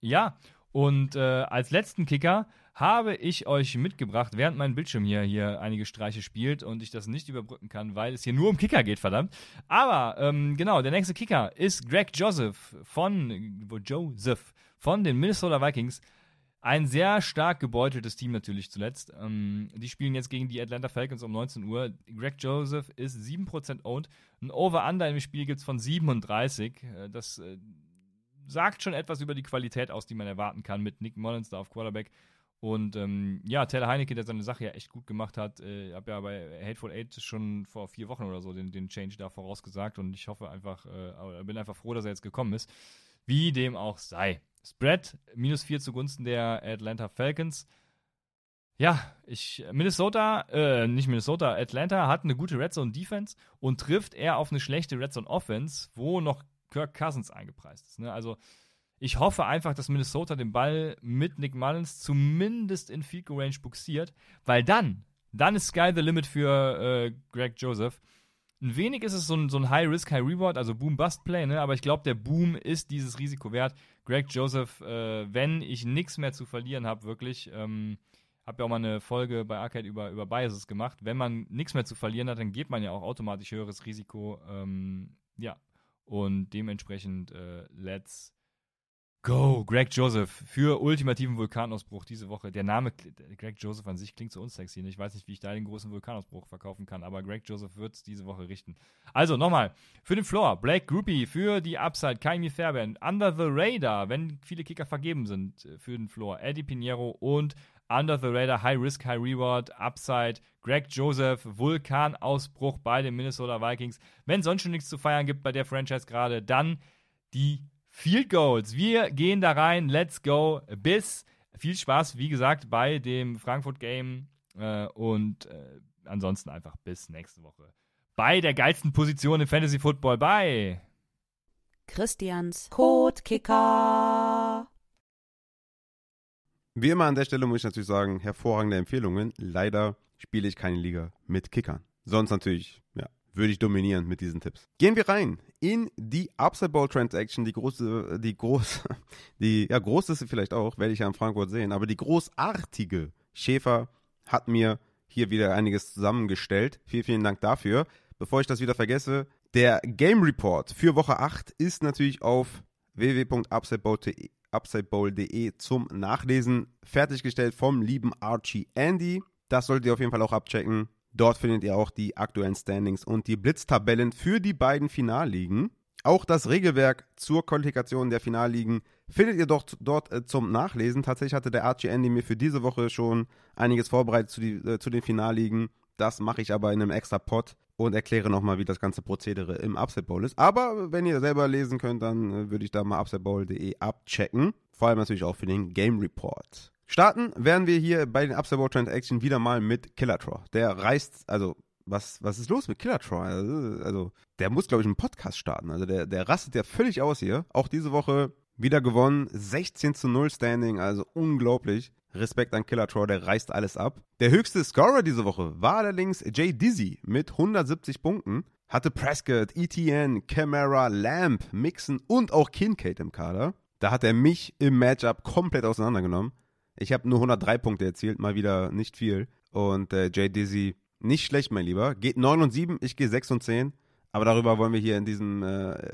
ja, und äh, als letzten Kicker habe ich euch mitgebracht, während mein Bildschirm hier, hier einige Streiche spielt und ich das nicht überbrücken kann, weil es hier nur um Kicker geht, verdammt. Aber ähm, genau, der nächste Kicker ist Greg Joseph von Joseph von den Minnesota Vikings. Ein sehr stark gebeuteltes Team natürlich zuletzt. Ähm, die spielen jetzt gegen die Atlanta Falcons um 19 Uhr. Greg Joseph ist 7% owned. Ein Over-Under im Spiel gibt es von 37. Äh, das äh, sagt schon etwas über die Qualität aus, die man erwarten kann mit Nick Mullins da auf Quarterback. Und ähm, ja, Taylor Heineke, der seine Sache ja echt gut gemacht hat. Äh, ich habe ja bei Hateful Eight schon vor vier Wochen oder so den, den Change da vorausgesagt und ich hoffe einfach, äh, bin einfach froh, dass er jetzt gekommen ist. Wie dem auch sei. Spread minus 4 zugunsten der Atlanta Falcons. Ja, ich, Minnesota, äh, nicht Minnesota, Atlanta hat eine gute Red Zone Defense und trifft eher auf eine schlechte Red Zone Offense, wo noch Kirk Cousins eingepreist ist. Ne? Also, ich hoffe einfach, dass Minnesota den Ball mit Nick Mullins zumindest in Field Goal Range buxiert, weil dann, dann ist Sky the Limit für äh, Greg Joseph. Ein wenig ist es so ein, so ein High-Risk, High-Reward, also Boom-Bust-Play, ne? aber ich glaube, der Boom ist dieses Risiko wert. Greg Joseph, äh, wenn ich nichts mehr zu verlieren habe, wirklich, ähm, habe ja auch mal eine Folge bei Arcade über, über Biases gemacht. Wenn man nichts mehr zu verlieren hat, dann geht man ja auch automatisch höheres Risiko. Ähm, ja, und dementsprechend, äh, let's Go, Greg Joseph für ultimativen Vulkanausbruch diese Woche. Der Name Greg Joseph an sich klingt so unsexy. Ich weiß nicht, wie ich da den großen Vulkanausbruch verkaufen kann, aber Greg Joseph wird es diese Woche richten. Also nochmal, für den Floor, Blake Groupie, für die Upside, Kaimi Fairbairn, Under the Radar, wenn viele Kicker vergeben sind äh, für den Floor, Eddie Pinheiro und Under the Radar, High Risk, High Reward, Upside, Greg Joseph, Vulkanausbruch bei den Minnesota Vikings. Wenn sonst schon nichts zu feiern gibt bei der Franchise gerade, dann die Field Goals. Wir gehen da rein. Let's go. Bis. Viel Spaß, wie gesagt, bei dem Frankfurt Game. Äh, und äh, ansonsten einfach bis nächste Woche. Bei der geilsten Position im Fantasy Football. Bei Christians Codekicker. Wie immer an der Stelle muss ich natürlich sagen, hervorragende Empfehlungen. Leider spiele ich keine Liga mit Kickern. Sonst natürlich, ja, würde ich dominieren mit diesen Tipps. Gehen wir rein in die Upside Ball Transaction, die große, die groß, die, ja, groß ist sie vielleicht auch, werde ich ja in Frankfurt sehen, aber die großartige Schäfer hat mir hier wieder einiges zusammengestellt. Vielen, vielen Dank dafür. Bevor ich das wieder vergesse, der Game Report für Woche 8 ist natürlich auf www.upsidebowl.de zum Nachlesen fertiggestellt vom lieben Archie Andy. Das solltet ihr auf jeden Fall auch abchecken. Dort findet ihr auch die aktuellen Standings und die Blitztabellen für die beiden Finalligen. Auch das Regelwerk zur Qualifikation der Finalligen findet ihr dort, dort äh, zum Nachlesen. Tatsächlich hatte der Archie Andy mir für diese Woche schon einiges vorbereitet zu, die, äh, zu den Finalligen. Das mache ich aber in einem extra Pod und erkläre nochmal, wie das ganze Prozedere im Upset Bowl ist. Aber wenn ihr selber lesen könnt, dann äh, würde ich da mal upsetbowl.de abchecken. Vor allem natürlich auch für den Game Report. Starten werden wir hier bei den Upside Board Transaction wieder mal mit Killertraw. Der reißt, also, was, was ist los mit Killertraw? Also, also, der muss, glaube ich, einen Podcast starten. Also, der, der rastet ja völlig aus hier. Auch diese Woche wieder gewonnen. 16 zu 0 Standing, also unglaublich. Respekt an Killertraw, der reißt alles ab. Der höchste Scorer diese Woche war allerdings Jay Dizzy mit 170 Punkten. Hatte Prescott, ETN, Camara, Lamb, Mixon und auch Kincaid im Kader. Da hat er mich im Matchup komplett auseinandergenommen. Ich habe nur 103 Punkte erzielt, mal wieder nicht viel. Und äh, Jay Dizzy, nicht schlecht, mein Lieber. Geht 9 und 7, ich gehe 6 und 10. Aber darüber wollen wir hier in diesem, äh,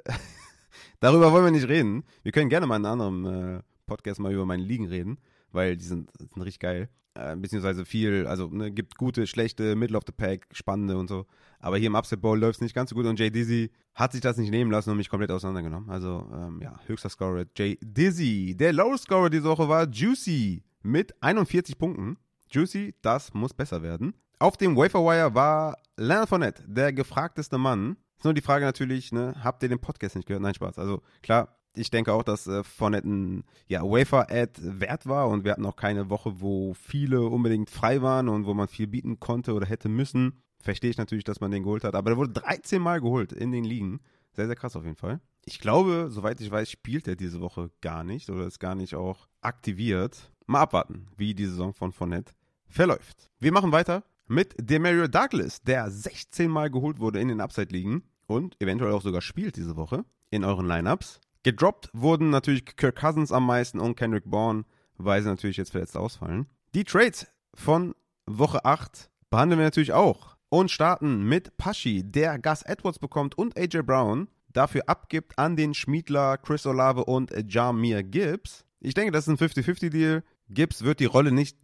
darüber wollen wir nicht reden. Wir können gerne mal in einem anderen äh, Podcast mal über meine Ligen reden, weil die sind, sind richtig geil. Äh, beziehungsweise viel, also ne, gibt gute, schlechte, Middle of the Pack, spannende und so. Aber hier im Upset Bowl läuft es nicht ganz so gut und Jay Dizzy hat sich das nicht nehmen lassen und mich komplett auseinandergenommen. Also, ähm, ja, höchster Scorer Jay Dizzy. Der Lowest Scorer diese Woche war Juicy mit 41 Punkten. Juicy, das muss besser werden. Auf dem Waferwire war Leonard Fournette, der gefragteste Mann. Ist nur die Frage natürlich, ne, habt ihr den Podcast nicht gehört? Nein, Spaß. Also klar, ich denke auch, dass äh, Fournette ein ja, Wafer-Ad wert war und wir hatten auch keine Woche, wo viele unbedingt frei waren und wo man viel bieten konnte oder hätte müssen. Verstehe ich natürlich, dass man den geholt hat, aber er wurde 13 Mal geholt in den Ligen. Sehr, sehr krass auf jeden Fall. Ich glaube, soweit ich weiß, spielt er diese Woche gar nicht oder ist gar nicht auch aktiviert. Mal abwarten, wie die Saison von Fournette verläuft. Wir machen weiter mit Demario Douglas, der 16 Mal geholt wurde in den Upside-Ligen und eventuell auch sogar spielt diese Woche in euren Lineups. Gedroppt wurden natürlich Kirk Cousins am meisten und Kendrick Bourne, weil sie natürlich jetzt verletzt ausfallen. Die Trades von Woche 8 behandeln wir natürlich auch und starten mit Paschi, der Gus Edwards bekommt und AJ Brown, dafür abgibt an den Schmiedler Chris Olave und Jamir Gibbs. Ich denke, das ist ein 50-50-Deal. Gibbs wird die Rolle nicht,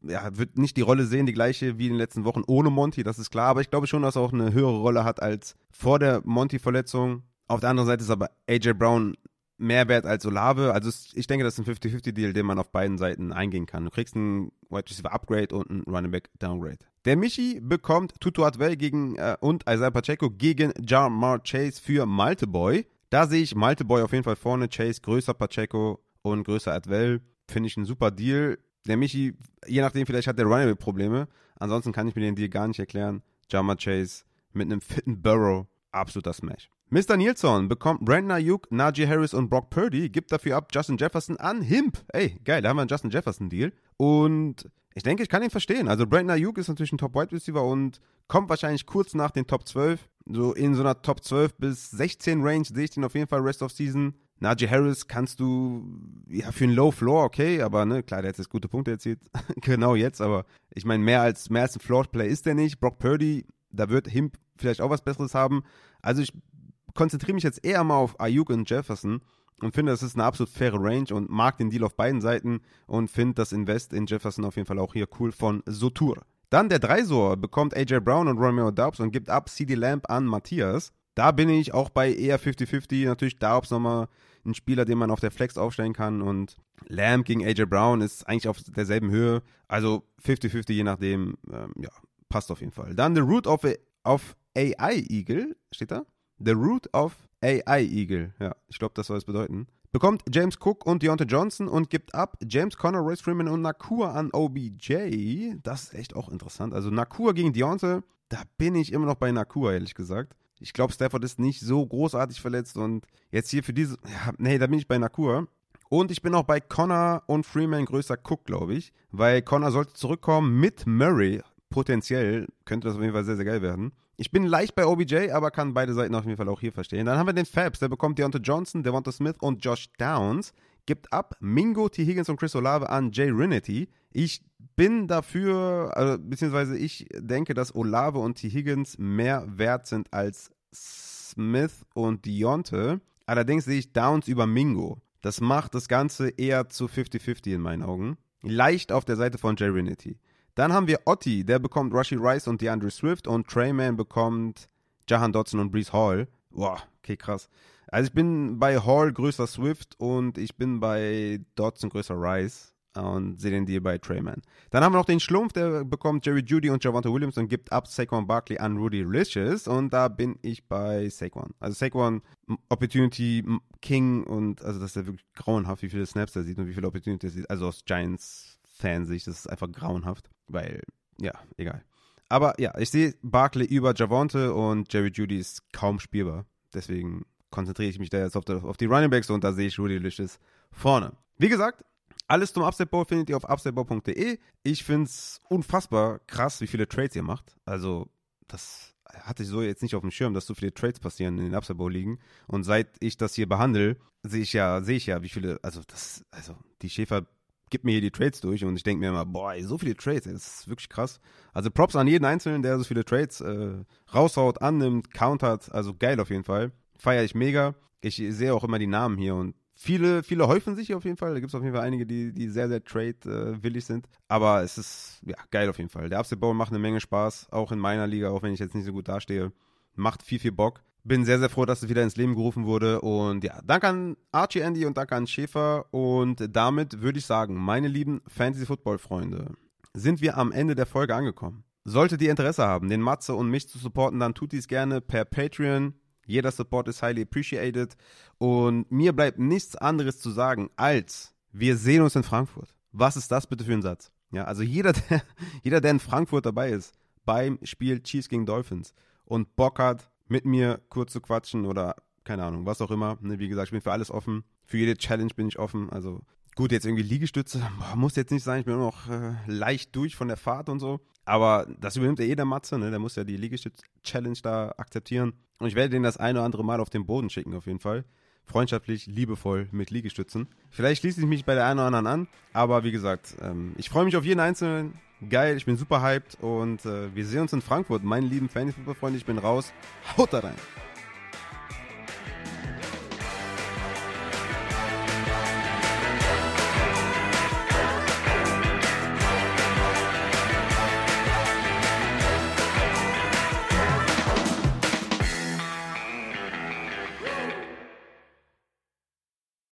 ja, wird nicht die Rolle sehen, die gleiche wie in den letzten Wochen ohne Monty, das ist klar, aber ich glaube schon, dass er auch eine höhere Rolle hat als vor der Monty-Verletzung. Auf der anderen Seite ist aber AJ Brown mehr wert als Olave. Also ich denke, das ist ein 50-50-Deal, den man auf beiden Seiten eingehen kann. Du kriegst ein Wide Receiver Upgrade und ein Running Back Downgrade. Der Michi bekommt Tutu Atwell gegen äh, und Isaiah Pacheco gegen Jamar Chase für Malte Boy. Da sehe ich Malte Boy auf jeden Fall vorne, Chase größer Pacheco und größer Atwell. Finde ich ein super Deal. Der Michi, je nachdem, vielleicht hat der Running Back Probleme. Ansonsten kann ich mir den Deal gar nicht erklären. Jamar Chase mit einem fitten Burrow, absoluter Smash. Mr. Nielsen bekommt Brandon Ayuk, Najee Harris und Brock Purdy, gibt dafür ab Justin Jefferson an Himp. Ey, geil, da haben wir einen Justin Jefferson-Deal. Und ich denke, ich kann ihn verstehen. Also Brandon Ayuk ist natürlich ein Top-Wide Receiver und kommt wahrscheinlich kurz nach den Top 12. So in so einer Top 12 bis 16 Range sehe ich den auf jeden Fall Rest of Season. Najee Harris kannst du, ja, für einen Low Floor, okay, aber ne, klar, der hat jetzt gute Punkte erzielt. genau jetzt, aber ich meine, mehr als, mehr als ein Floor-Play ist der nicht. Brock Purdy, da wird Himp vielleicht auch was Besseres haben. Also ich konzentriere mich jetzt eher mal auf Ayuk und Jefferson und finde, das ist eine absolut faire Range und mag den Deal auf beiden Seiten und finde das Invest in Jefferson auf jeden Fall auch hier cool von Sotur. Dann der Dreisor bekommt AJ Brown und Romeo Dobbs und gibt ab CD Lamp an Matthias. Da bin ich auch bei eher 50-50. Natürlich Dobbs nochmal ein Spieler, den man auf der Flex aufstellen kann und Lamp gegen AJ Brown ist eigentlich auf derselben Höhe. Also 50-50, je nachdem, ähm, ja, passt auf jeden Fall. Dann The Root of, of AI Eagle, steht da? The Root of AI Eagle. Ja, ich glaube, das soll es bedeuten. Bekommt James Cook und Deontay Johnson und gibt ab James Conner, Royce Freeman und Nakua an OBJ. Das ist echt auch interessant. Also Nakua gegen Deontay, da bin ich immer noch bei Nakua, ehrlich gesagt. Ich glaube, Stafford ist nicht so großartig verletzt und jetzt hier für diese, ja, nee, da bin ich bei Nakua. Und ich bin auch bei Connor und Freeman größer Cook, glaube ich, weil Connor sollte zurückkommen mit Murray. Potenziell könnte das auf jeden Fall sehr, sehr geil werden. Ich bin leicht bei OBJ, aber kann beide Seiten auf jeden Fall auch hier verstehen. Dann haben wir den Fabs, der bekommt Deontay Johnson, Devonta Smith und Josh Downs. Gibt ab Mingo, T. Higgins und Chris Olave an Jay Rinity. Ich bin dafür, also, beziehungsweise ich denke, dass Olave und T. Higgins mehr wert sind als Smith und Deontay. Allerdings sehe ich Downs über Mingo. Das macht das Ganze eher zu 50-50 in meinen Augen. Leicht auf der Seite von Jay Rinity. Dann haben wir Otti, der bekommt Rushy Rice und DeAndre Swift und Trayman bekommt Jahan Dodson und Brees Hall. Boah, okay, krass. Also ich bin bei Hall größer Swift und ich bin bei Dodson größer Rice und sehe den Deal bei Trayman. Dann haben wir noch den Schlumpf, der bekommt Jerry Judy und Javante Williams und gibt ab Saquon Barkley an Rudy Riches und da bin ich bei Saquon. Also Saquon Opportunity King und also das ist ja wirklich grauenhaft, wie viele Snaps er sieht und wie viele Opportunity er sieht. Also aus Giants Fansicht, das ist einfach grauenhaft, weil, ja, egal. Aber ja, ich sehe Barkley über Javonte und Jerry Judy ist kaum spielbar. Deswegen konzentriere ich mich da jetzt auf, auf die Running Backs und da sehe ich Rudy Licious vorne. Wie gesagt, alles zum Upside Bowl findet ihr auf upsideball.de. Ich finde es unfassbar krass, wie viele Trades ihr macht. Also, das hatte ich so jetzt nicht auf dem Schirm, dass so viele Trades passieren in den Upside Bowl ligen. Und seit ich das hier behandle, sehe ich ja, sehe ich ja, wie viele, also das, also die Schäfer gibt mir hier die Trades durch und ich denke mir immer, boah, so viele Trades, ey, das ist wirklich krass. Also Props an jeden Einzelnen, der so viele Trades äh, raushaut, annimmt, countert, also geil auf jeden Fall. Feiere ich mega. Ich sehe auch immer die Namen hier und viele, viele häufen sich auf jeden Fall. Da gibt es auf jeden Fall einige, die, die sehr, sehr trade-willig äh, sind. Aber es ist, ja, geil auf jeden Fall. Der Upset Bowl macht eine Menge Spaß, auch in meiner Liga, auch wenn ich jetzt nicht so gut dastehe. Macht viel, viel Bock. Bin sehr, sehr froh, dass es wieder ins Leben gerufen wurde. Und ja, danke an Archie Andy und danke an Schäfer. Und damit würde ich sagen, meine lieben Fantasy-Football-Freunde, sind wir am Ende der Folge angekommen. Solltet ihr Interesse haben, den Matze und mich zu supporten, dann tut dies gerne per Patreon. Jeder Support ist highly appreciated. Und mir bleibt nichts anderes zu sagen, als wir sehen uns in Frankfurt. Was ist das bitte für ein Satz? Ja, also jeder, der, jeder, der in Frankfurt dabei ist, beim Spiel Chiefs gegen Dolphins und Bock hat, mit mir kurz zu quatschen oder keine Ahnung, was auch immer. Ne, wie gesagt, ich bin für alles offen. Für jede Challenge bin ich offen. Also gut, jetzt irgendwie Liegestütze, boah, muss jetzt nicht sein. Ich bin nur noch äh, leicht durch von der Fahrt und so. Aber das übernimmt ja jeder Matze, ne? Der muss ja die Liegestütz-Challenge da akzeptieren. Und ich werde den das eine oder andere Mal auf den Boden schicken, auf jeden Fall. Freundschaftlich, liebevoll mit Liegestützen. Vielleicht schließe ich mich bei der einen oder anderen an. Aber wie gesagt, ähm, ich freue mich auf jeden Einzelnen geil, ich bin super hyped und äh, wir sehen uns in Frankfurt. Meine lieben Fantasy-Football-Freunde, ich bin raus. Haut da rein!